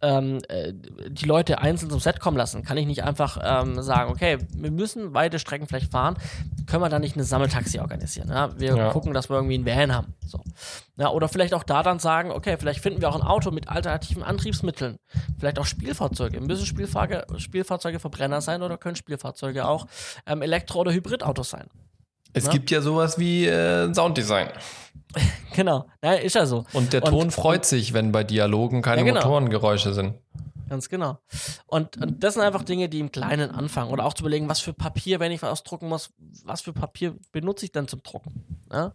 ähm, äh, die Leute einzeln zum Set kommen lassen? Kann ich nicht einfach ähm, sagen, okay, wir müssen weite Strecken vielleicht fahren, können wir da nicht eine Sammeltaxi organisieren? Ja? Wir ja. gucken, dass wir irgendwie einen Van haben. So. Ja, oder vielleicht auch da dann sagen, okay, vielleicht finden wir auch ein Auto mit alternativen Antriebsmitteln. Vielleicht auch Spielfahrzeuge. Müssen Spielfahrzeuge, Spielfahrzeuge Verbrenner sein oder können Spielfahrzeuge auch ähm, Elektro- oder Hybridautos sein? Es ja? gibt ja sowas wie äh, Sounddesign. genau, ja, ist ja so. Und der Ton und, freut sich, wenn bei Dialogen keine ja, genau. Motorengeräusche sind. Ganz genau. Und, und, das sind einfach Dinge, die im Kleinen anfangen. Oder auch zu überlegen, was für Papier, wenn ich was ausdrucken muss, was für Papier benutze ich dann zum Drucken? Ja?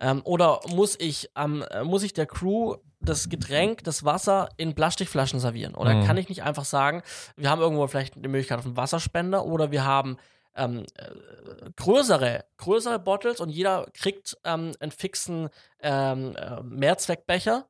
Ähm, oder muss ich, ähm, muss ich der Crew das Getränk, das Wasser in Plastikflaschen servieren? Oder mhm. kann ich nicht einfach sagen, wir haben irgendwo vielleicht eine Möglichkeit auf einen Wasserspender oder wir haben ähm, äh, größere, größere Bottles und jeder kriegt ähm, einen fixen ähm, äh, Mehrzweckbecher.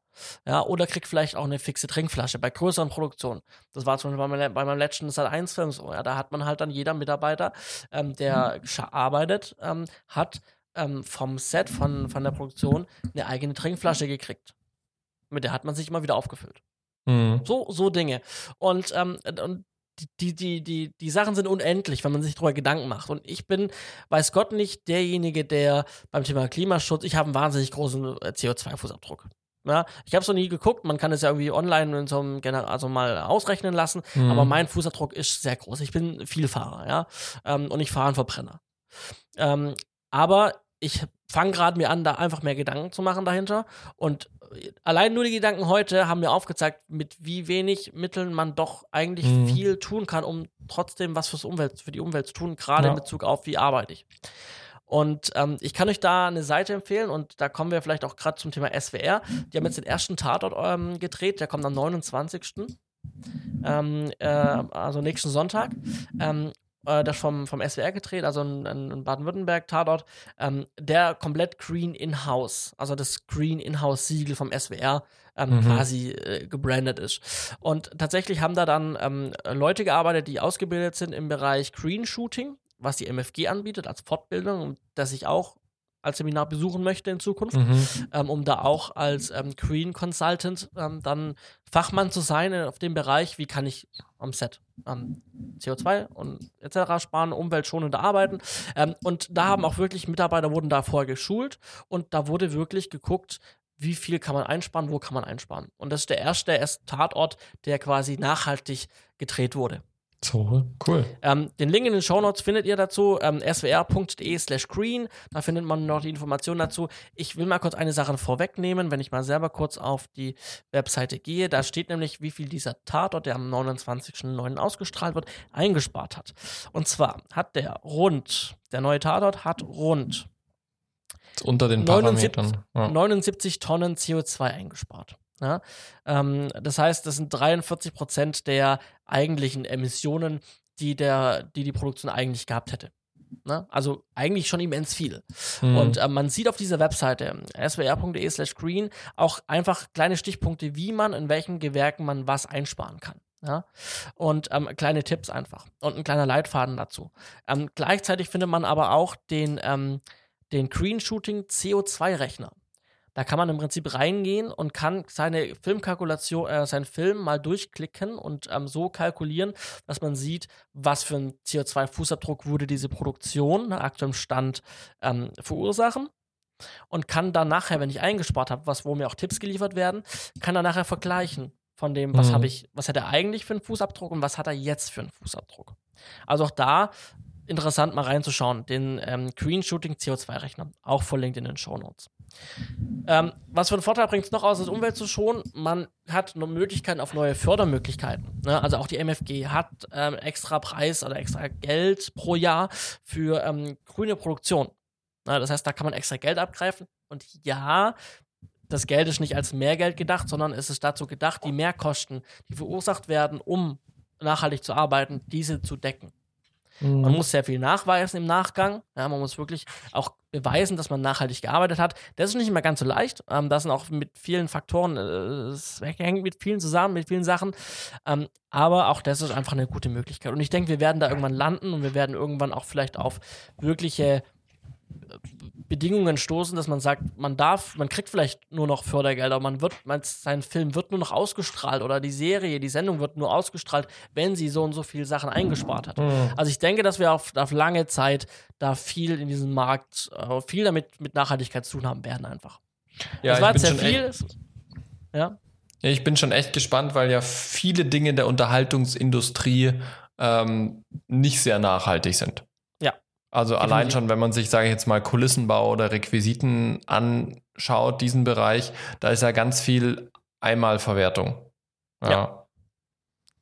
Ja, oder kriegt vielleicht auch eine fixe Trinkflasche bei größeren Produktionen. Das war zum Beispiel bei, meinem, bei meinem letzten Sat 1 Film so. Ja, da hat man halt dann jeder Mitarbeiter, ähm, der mhm. arbeitet, ähm, hat ähm, vom Set, von, von der Produktion eine eigene Trinkflasche gekriegt. Mit der hat man sich immer wieder aufgefüllt. Mhm. So, so Dinge. Und, ähm, und die, die, die, die Sachen sind unendlich, wenn man sich darüber Gedanken macht. Und ich bin, weiß Gott nicht, derjenige, der beim Thema Klimaschutz, ich habe einen wahnsinnig großen äh, CO2-Fußabdruck. Ja, ich habe es noch nie geguckt, man kann es ja irgendwie online in so einem Gener also mal ausrechnen lassen, mhm. aber mein Fußabdruck ist sehr groß. Ich bin Vielfahrer, ja, ähm, und ich fahre einen Verbrenner. Ähm, aber ich fange gerade mir an, da einfach mehr Gedanken zu machen dahinter. Und allein nur die Gedanken heute haben mir aufgezeigt, mit wie wenig Mitteln man doch eigentlich mhm. viel tun kann, um trotzdem was fürs Umwelt, für die Umwelt zu tun, gerade ja. in Bezug auf wie arbeite ich. Und ähm, ich kann euch da eine Seite empfehlen und da kommen wir vielleicht auch gerade zum Thema SWR. Die haben jetzt den ersten Tatort ähm, gedreht, der kommt am 29. Ähm, äh, also nächsten Sonntag. Äh, das vom, vom SWR gedreht, also ein, ein Baden-Württemberg-Tatort, ähm, der komplett Green In-House, also das Green In-House-Siegel vom SWR ähm, mhm. quasi äh, gebrandet ist. Und tatsächlich haben da dann ähm, Leute gearbeitet, die ausgebildet sind im Bereich Green Shooting, was die MFG anbietet als Fortbildung und das ich auch als Seminar besuchen möchte in Zukunft, mhm. ähm, um da auch als ähm, Green Consultant ähm, dann Fachmann zu sein auf dem Bereich, wie kann ich am Set ähm, CO2 und etc. sparen, umweltschonender arbeiten. Ähm, und da haben auch wirklich Mitarbeiter wurden da vorher geschult und da wurde wirklich geguckt, wie viel kann man einsparen, wo kann man einsparen. Und das ist der erste Tatort, der quasi nachhaltig gedreht wurde. So, cool. Ähm, den Link in den Show Notes findet ihr dazu, ähm, swr.de slash green. Da findet man noch die Informationen dazu. Ich will mal kurz eine Sache vorwegnehmen, wenn ich mal selber kurz auf die Webseite gehe. Da steht nämlich, wie viel dieser Tatort, der am 29.09. ausgestrahlt wird, eingespart hat. Und zwar hat der rund, der neue Tatort hat rund unter den 79, ja. 79 Tonnen CO2 eingespart. Ja? Ähm, das heißt, das sind 43 Prozent der eigentlichen Emissionen, die, der, die die Produktion eigentlich gehabt hätte. Ne? Also eigentlich schon immens viel. Mhm. Und äh, man sieht auf dieser Webseite swr.de slash green auch einfach kleine Stichpunkte, wie man in welchen Gewerken man was einsparen kann. Ja? Und ähm, kleine Tipps einfach. Und ein kleiner Leitfaden dazu. Ähm, gleichzeitig findet man aber auch den, ähm, den Green Shooting CO2-Rechner. Da kann man im Prinzip reingehen und kann seine Filmkalkulation, äh, seinen Film mal durchklicken und ähm, so kalkulieren, dass man sieht, was für ein CO2-Fußabdruck würde diese Produktion nach aktuellem Stand ähm, verursachen und kann dann nachher, wenn ich eingespart habe, was wo mir auch Tipps geliefert werden, kann dann nachher vergleichen von dem, was mhm. habe ich, was hat er eigentlich für einen Fußabdruck und was hat er jetzt für einen Fußabdruck. Also auch da interessant mal reinzuschauen, den ähm, Green Shooting CO2-Rechner, auch verlinkt in den Show Notes. Ähm, was für einen Vorteil bringt es noch aus, das Umwelt zu schonen? Man hat noch Möglichkeiten auf neue Fördermöglichkeiten. Ne? Also auch die MFG hat ähm, extra Preis oder extra Geld pro Jahr für ähm, grüne Produktion. Na, das heißt, da kann man extra Geld abgreifen. Und ja, das Geld ist nicht als Mehrgeld gedacht, sondern es ist dazu gedacht, die Mehrkosten, die verursacht werden, um nachhaltig zu arbeiten, diese zu decken. Mhm. Man muss sehr viel nachweisen im Nachgang. Ja, man muss wirklich auch beweisen, dass man nachhaltig gearbeitet hat. Das ist nicht immer ganz so leicht. Ähm, das sind auch mit vielen Faktoren, äh, es hängt mit vielen zusammen, mit vielen Sachen. Ähm, aber auch das ist einfach eine gute Möglichkeit. Und ich denke, wir werden da irgendwann landen und wir werden irgendwann auch vielleicht auf wirkliche Bedingungen stoßen, dass man sagt, man darf, man kriegt vielleicht nur noch Fördergelder, man wird, man, sein Film wird nur noch ausgestrahlt oder die Serie, die Sendung wird nur ausgestrahlt, wenn sie so und so viele Sachen eingespart hat. Mhm. Also ich denke, dass wir auf, auf lange Zeit da viel in diesem Markt, äh, viel damit mit Nachhaltigkeit zu tun haben werden einfach. Ja, das war jetzt sehr viel. ja. ja. Ich bin schon echt gespannt, weil ja viele Dinge der Unterhaltungsindustrie ähm, nicht sehr nachhaltig sind. Also Definitiv. allein schon, wenn man sich, sage ich jetzt mal, Kulissenbau oder Requisiten anschaut, diesen Bereich, da ist ja ganz viel Einmalverwertung. Ja. ja.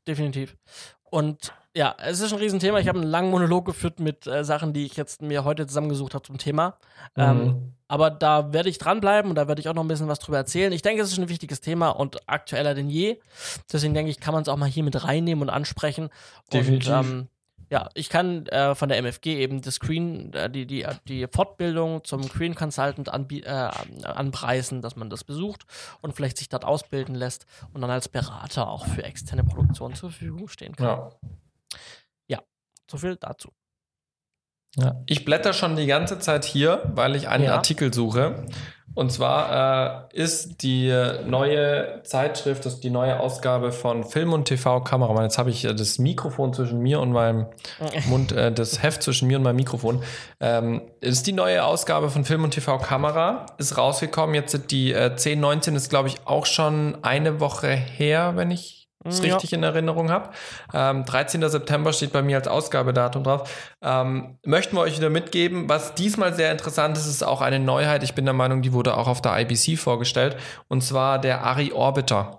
Definitiv. Und ja, es ist ein Riesenthema. Ich habe einen langen Monolog geführt mit äh, Sachen, die ich jetzt mir heute zusammengesucht habe zum Thema. Mhm. Ähm, aber da werde ich dranbleiben und da werde ich auch noch ein bisschen was drüber erzählen. Ich denke, es ist ein wichtiges Thema und aktueller denn je. Deswegen denke ich, kann man es auch mal hier mit reinnehmen und ansprechen. Definitiv. Und, ähm, ja, ich kann äh, von der MFG eben das Screen, äh, die, die, die Fortbildung zum Screen Consultant äh, anpreisen, dass man das besucht und vielleicht sich dort ausbilden lässt und dann als Berater auch für externe Produktion zur Verfügung stehen kann. Ja, ja so viel dazu. Ja. Ich blätter schon die ganze Zeit hier, weil ich einen ja. Artikel suche. Und zwar äh, ist die neue Zeitschrift, das ist die neue Ausgabe von Film und TV Kameramann. Jetzt habe ich äh, das Mikrofon zwischen mir und meinem Mund, äh, das Heft zwischen mir und meinem Mikrofon. Ähm, ist die neue Ausgabe von Film und TV Kamera, ist rausgekommen. Jetzt die äh, 1019 ist, glaube ich, auch schon eine Woche her, wenn ich es ja. richtig in Erinnerung habe. Ähm, 13. September steht bei mir als Ausgabedatum drauf. Ähm, möchten wir euch wieder mitgeben. Was diesmal sehr interessant ist, ist auch eine Neuheit. Ich bin der Meinung, die wurde auch auf der IBC vorgestellt. Und zwar der Ari Orbiter.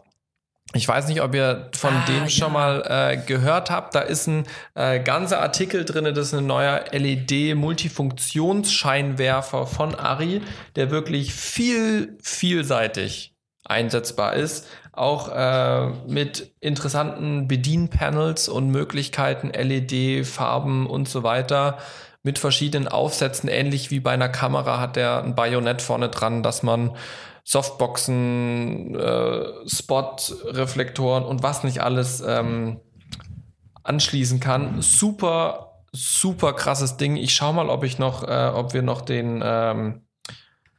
Ich weiß nicht, ob ihr von ah, dem ja. schon mal äh, gehört habt. Da ist ein äh, ganzer Artikel drin. Das ist ein neuer LED-Multifunktionsscheinwerfer von Ari, der wirklich viel, vielseitig einsetzbar ist auch äh, mit interessanten Bedienpanels und Möglichkeiten, LED, Farben und so weiter mit verschiedenen Aufsätzen, ähnlich wie bei einer Kamera hat der ein Bajonett vorne dran, dass man Softboxen, äh, Spot-Reflektoren und was nicht alles ähm, anschließen kann. Super, super krasses Ding. Ich schau mal, ob ich noch, äh, ob wir noch den ähm,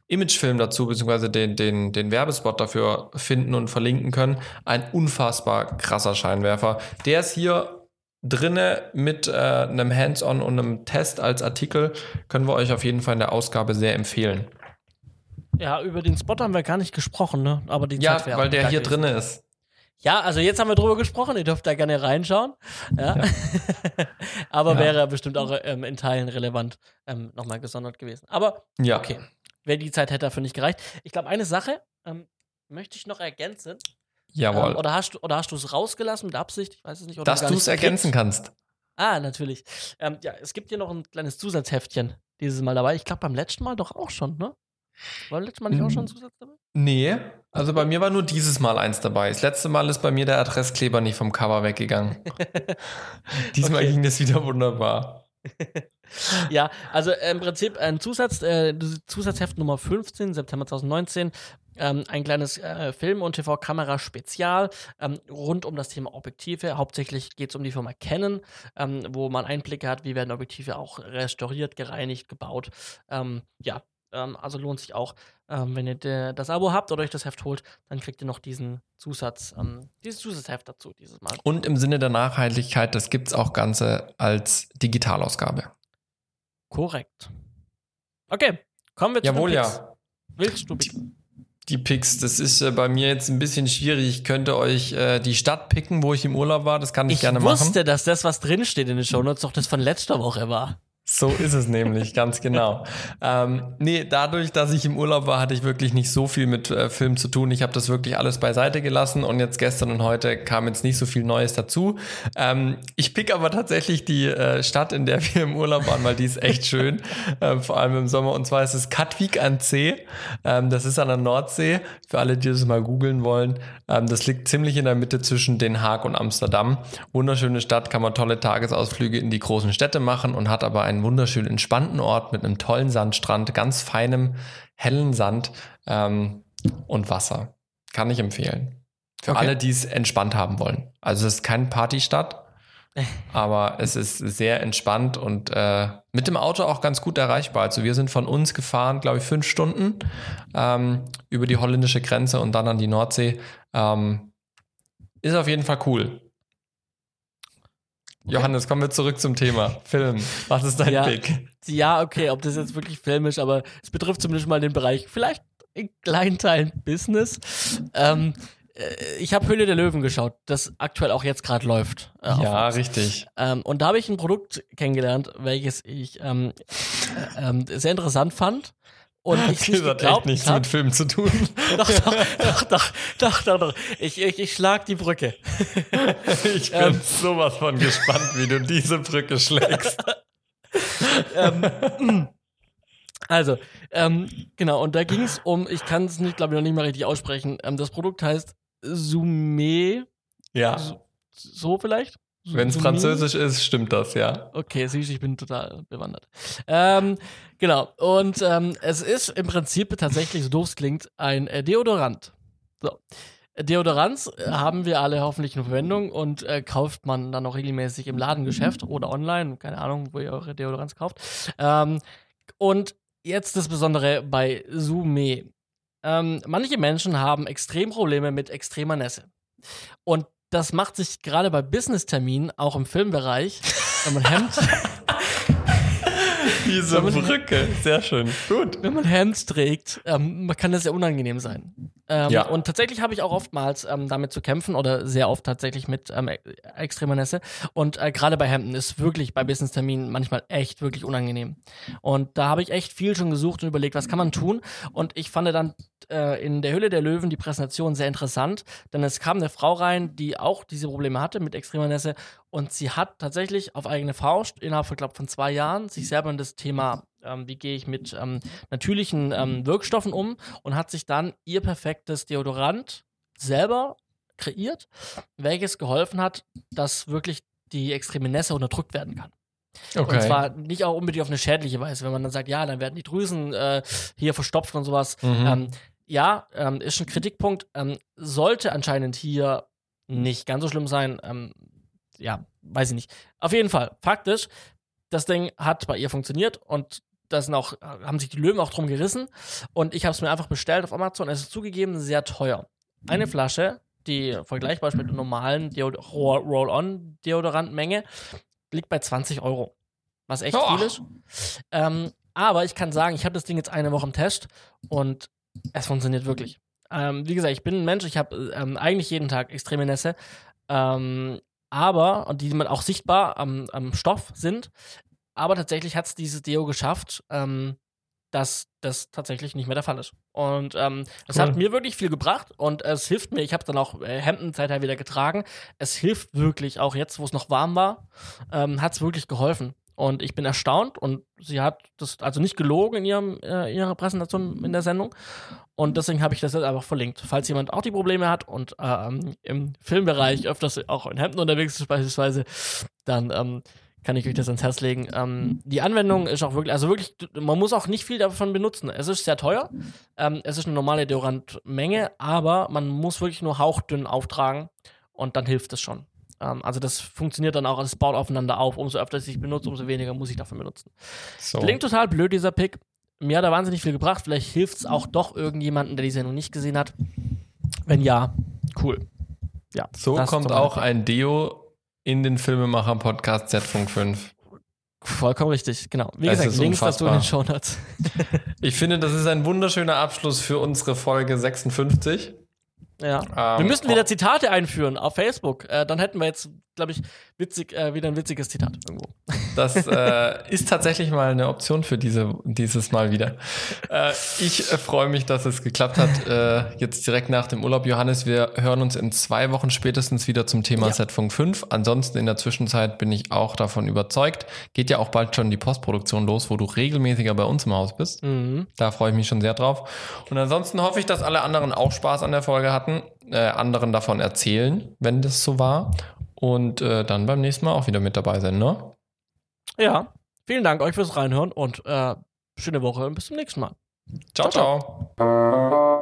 Imagefilm dazu, beziehungsweise den, den, den Werbespot dafür finden und verlinken können. Ein unfassbar krasser Scheinwerfer. Der ist hier drinne mit äh, einem Hands-on und einem Test als Artikel. Können wir euch auf jeden Fall in der Ausgabe sehr empfehlen. Ja, über den Spot haben wir gar nicht gesprochen, ne? Aber die ja, weil der hier drinne ist. Ja, also jetzt haben wir drüber gesprochen, ihr dürft da gerne reinschauen. Ja. ja. Aber ja. wäre bestimmt auch ähm, in Teilen relevant ähm, nochmal gesondert gewesen. Aber ja. okay wäre die Zeit hätte dafür nicht gereicht. Ich glaube, eine Sache ähm, möchte ich noch ergänzen. Jawohl. Ähm, oder hast, oder hast du es rausgelassen mit Absicht? Ich weiß es nicht. Dass du es ergänzen kannst. Ah, natürlich. Ähm, ja, es gibt hier noch ein kleines Zusatzheftchen dieses Mal dabei. Ich glaube, beim letzten Mal doch auch schon, ne? War beim letzten Mal nicht auch schon ein Zusatz dabei? Nee, also bei mir war nur dieses Mal eins dabei. Das letzte Mal ist bei mir der Adresskleber nicht vom Cover weggegangen. Diesmal okay. ging das wieder wunderbar. ja, also äh, im Prinzip ein Zusatz, äh, Zusatzheft Nummer 15, September 2019. Ähm, ein kleines äh, Film- und TV-Kamera-Spezial ähm, rund um das Thema Objektive. Hauptsächlich geht es um die Firma Canon, ähm, wo man Einblicke hat, wie werden Objektive auch restauriert, gereinigt, gebaut. Ähm, ja, Ähm, also lohnt sich auch, ähm, wenn ihr de, das Abo habt oder euch das Heft holt, dann kriegt ihr noch diesen Zusatz, dieses Zusatzheft dazu dieses Mal. Und im Sinne der Nachhaltigkeit, das gibt es auch Ganze als Digitalausgabe. Korrekt. Okay, kommen wir zu Jawohl, den Picks. ja. Willst du picken? Die Picks, das ist äh, bei mir jetzt ein bisschen schwierig. Ich könnte euch äh, die Stadt picken, wo ich im Urlaub war. Das kann ich, Ich gerne wusste, machen. dass das, was drinsteht in den Shownotes, doch das von letzter Woche war. So ist es nämlich, ganz genau. Ähm, nee, dadurch, dass ich im Urlaub war, hatte ich wirklich nicht so viel mit äh, Film zu tun. Ich habe das wirklich alles beiseite gelassen und jetzt gestern und heute kam jetzt nicht so viel Neues dazu. Ähm, ich pick aber tatsächlich die äh, Stadt, in der wir im Urlaub waren, weil die ist echt schön, ähm, vor allem im Sommer. Und zwar ist es Katwijk an See. Ähm, das ist an der Nordsee. Für alle, die das mal googeln wollen, ähm, das liegt ziemlich in der Mitte zwischen Den Haag und Amsterdam. Wunderschöne Stadt, kann man tolle Tagesausflüge in die großen Städte machen und hat aber einen wunderschön entspannten Ort mit einem tollen Sandstrand, ganz feinem, hellen Sand ähm, und Wasser. Kann ich empfehlen. Für Okay. alle, die es entspannt haben wollen. Also es ist keine Partystadt, aber es ist sehr entspannt und äh, mit dem Auto auch ganz gut erreichbar. Also wir sind von uns gefahren, glaube ich, fünf Stunden ähm, über die holländische Grenze und dann an die Nordsee. Ähm, ist auf jeden Fall cool. Johannes, kommen wir zurück zum Thema. Film. Was ist dein Ja. Pick? Ja, okay, ob das jetzt wirklich filmisch, aber es betrifft zumindest mal den Bereich, vielleicht in kleinen Teilen Business. Ähm, äh, ich habe Höhle der Löwen geschaut, das aktuell auch jetzt gerade läuft. äh, Ja, richtig. Ähm, und da habe ich ein Produkt kennengelernt, welches ich ähm, äh, ähm, sehr interessant fand. Und ich Das nicht hat echt nichts hab. mit Film zu tun. Doch, doch, doch, doch, doch, doch, doch. Ich, ich, ich schlag die Brücke. Ich bin Ähm. sowas von gespannt, wie du diese Brücke schlägst. ähm, also, ähm, genau, und da ging es um, ich kann es nicht, glaube ich, noch nicht mal richtig aussprechen. Ähm, das Produkt heißt Sume, Ja, so, so vielleicht? Wenn es französisch ist, stimmt das, ja. Okay, siehst ich bin total bewandert. Ähm, genau, und ähm, es ist im Prinzip tatsächlich, so doof es klingt, ein äh, Deodorant. So. Deodorants äh, haben wir alle hoffentlich in Verwendung und äh, kauft man dann auch regelmäßig im Ladengeschäft oder online, keine Ahnung, wo ihr eure Deodorants kauft. Ähm, und jetzt das Besondere bei Sume. Ähm, manche Menschen haben extrem Probleme mit extremer Nässe. Und das macht sich gerade bei Business-Terminen, auch im Filmbereich, wenn man Hemd, Diese man- Brücke, sehr schön. Gut. wenn man Hemd trägt, ähm, kann das ja unangenehm sein. Ähm, Ja. Und tatsächlich habe ich auch oftmals ähm, damit zu kämpfen oder sehr oft tatsächlich mit ähm, e- extremer Nässe. Und äh, gerade bei Hemden ist wirklich bei Business-Terminen manchmal echt wirklich unangenehm. Und da habe ich echt viel schon gesucht und überlegt, was kann man tun. Und ich fand dann äh, in der Hülle der Löwen die Präsentation sehr interessant, denn es kam eine Frau rein, die auch diese Probleme hatte mit extremer Nässe. Und sie hat tatsächlich auf eigene Faust innerhalb von, glaub, von zwei Jahren sich selber in das Thema, ähm, wie gehe ich mit ähm, natürlichen ähm, Wirkstoffen um und hat sich dann ihr perfektes Deodorant selber kreiert, welches geholfen hat, dass wirklich die extreme Nässe unterdrückt werden kann. Okay. Und zwar nicht auch unbedingt auf eine schädliche Weise, wenn man dann sagt, ja, dann werden die Drüsen äh, hier verstopft und sowas. Mhm. Ja, ähm, ist ein Kritikpunkt. Ähm, sollte anscheinend hier nicht ganz so schlimm sein. Ähm, ja, weiß ich nicht. Auf jeden Fall, faktisch, das Ding hat bei ihr funktioniert und da sind auch, haben sich die Löwen auch drum gerissen. Und ich habe es mir einfach bestellt auf Amazon. Es ist zugegeben sehr teuer. Eine Flasche, die vergleichbar ist mit der normalen Deod Roll-On-Deodorantmenge, liegt bei 20 Euro. Was echt Oh. viel ist. Ähm, aber ich kann sagen, ich habe das Ding jetzt eine Woche im Test und es funktioniert wirklich. Ähm, wie gesagt, ich bin ein Mensch, ich habe ähm, eigentlich jeden Tag extreme Nässe. Ähm, aber, und die man auch sichtbar am, am Stoff sind, aber tatsächlich hat es dieses Deo geschafft, ähm, dass das tatsächlich nicht mehr der Fall ist. Und ähm, es Cool. hat mir wirklich viel gebracht und es hilft mir. Ich habe dann auch äh, Hemden seither wieder getragen. Es hilft wirklich, auch jetzt, wo es noch warm war, ähm, hat es wirklich geholfen. Und ich bin erstaunt und sie hat das also nicht gelogen in ihrem, äh, ihrer Präsentation in der Sendung. Und deswegen habe ich das jetzt einfach verlinkt. Falls jemand auch die Probleme hat und ähm, im Filmbereich öfters auch in Hemden unterwegs ist beispielsweise, dann ähm, kann ich euch das ans Herz legen. Ähm, die Anwendung ist auch wirklich, also wirklich, man muss auch nicht viel davon benutzen. Es ist sehr teuer. Ähm, es ist eine normale Deodorantmenge, aber man muss wirklich nur hauchdünn auftragen und dann hilft es schon. Ähm, also das funktioniert dann auch, es baut aufeinander auf. Umso öfter ich es benutze, umso weniger muss ich davon benutzen. so. Klingt total blöd, dieser Pick. mir hat er wahnsinnig viel gebracht. Vielleicht hilft es auch doch irgendjemanden, der die Sendung nicht gesehen hat. Wenn ja, cool. Ja, so kommt auch ein Deo in den Filmemacher-Podcast Z-Funk 5. Vollkommen richtig, genau. Wie es gesagt, Links du in den Shownotes. ich finde, das ist ein wunderschöner Abschluss für unsere Folge 56. Ja. Ähm, wir müssen wieder Zitate einführen auf Facebook. Äh, dann hätten wir jetzt, glaube ich, witzig, äh, wieder ein witziges Zitat irgendwo. Das äh, ist tatsächlich mal eine Option für diese, dieses Mal wieder. Äh, ich äh, freue mich, dass es geklappt hat. Äh, jetzt direkt nach dem Urlaub, Johannes. Wir hören uns in zwei Wochen spätestens wieder zum Thema ja. Setfunk 5. Ansonsten in der Zwischenzeit bin ich auch davon überzeugt. Geht ja auch bald schon die Postproduktion los, wo du regelmäßiger bei uns im Haus bist. Mhm. Da freue ich mich schon sehr drauf. Und ansonsten hoffe ich, dass alle anderen auch Spaß an der Folge hatten, äh, anderen davon erzählen, wenn das so war. Und äh, dann beim nächsten Mal auch wieder mit dabei sein, ne? Ja, vielen Dank euch fürs Reinhören und äh, schöne Woche und bis zum nächsten Mal. ciao. ciao. ciao.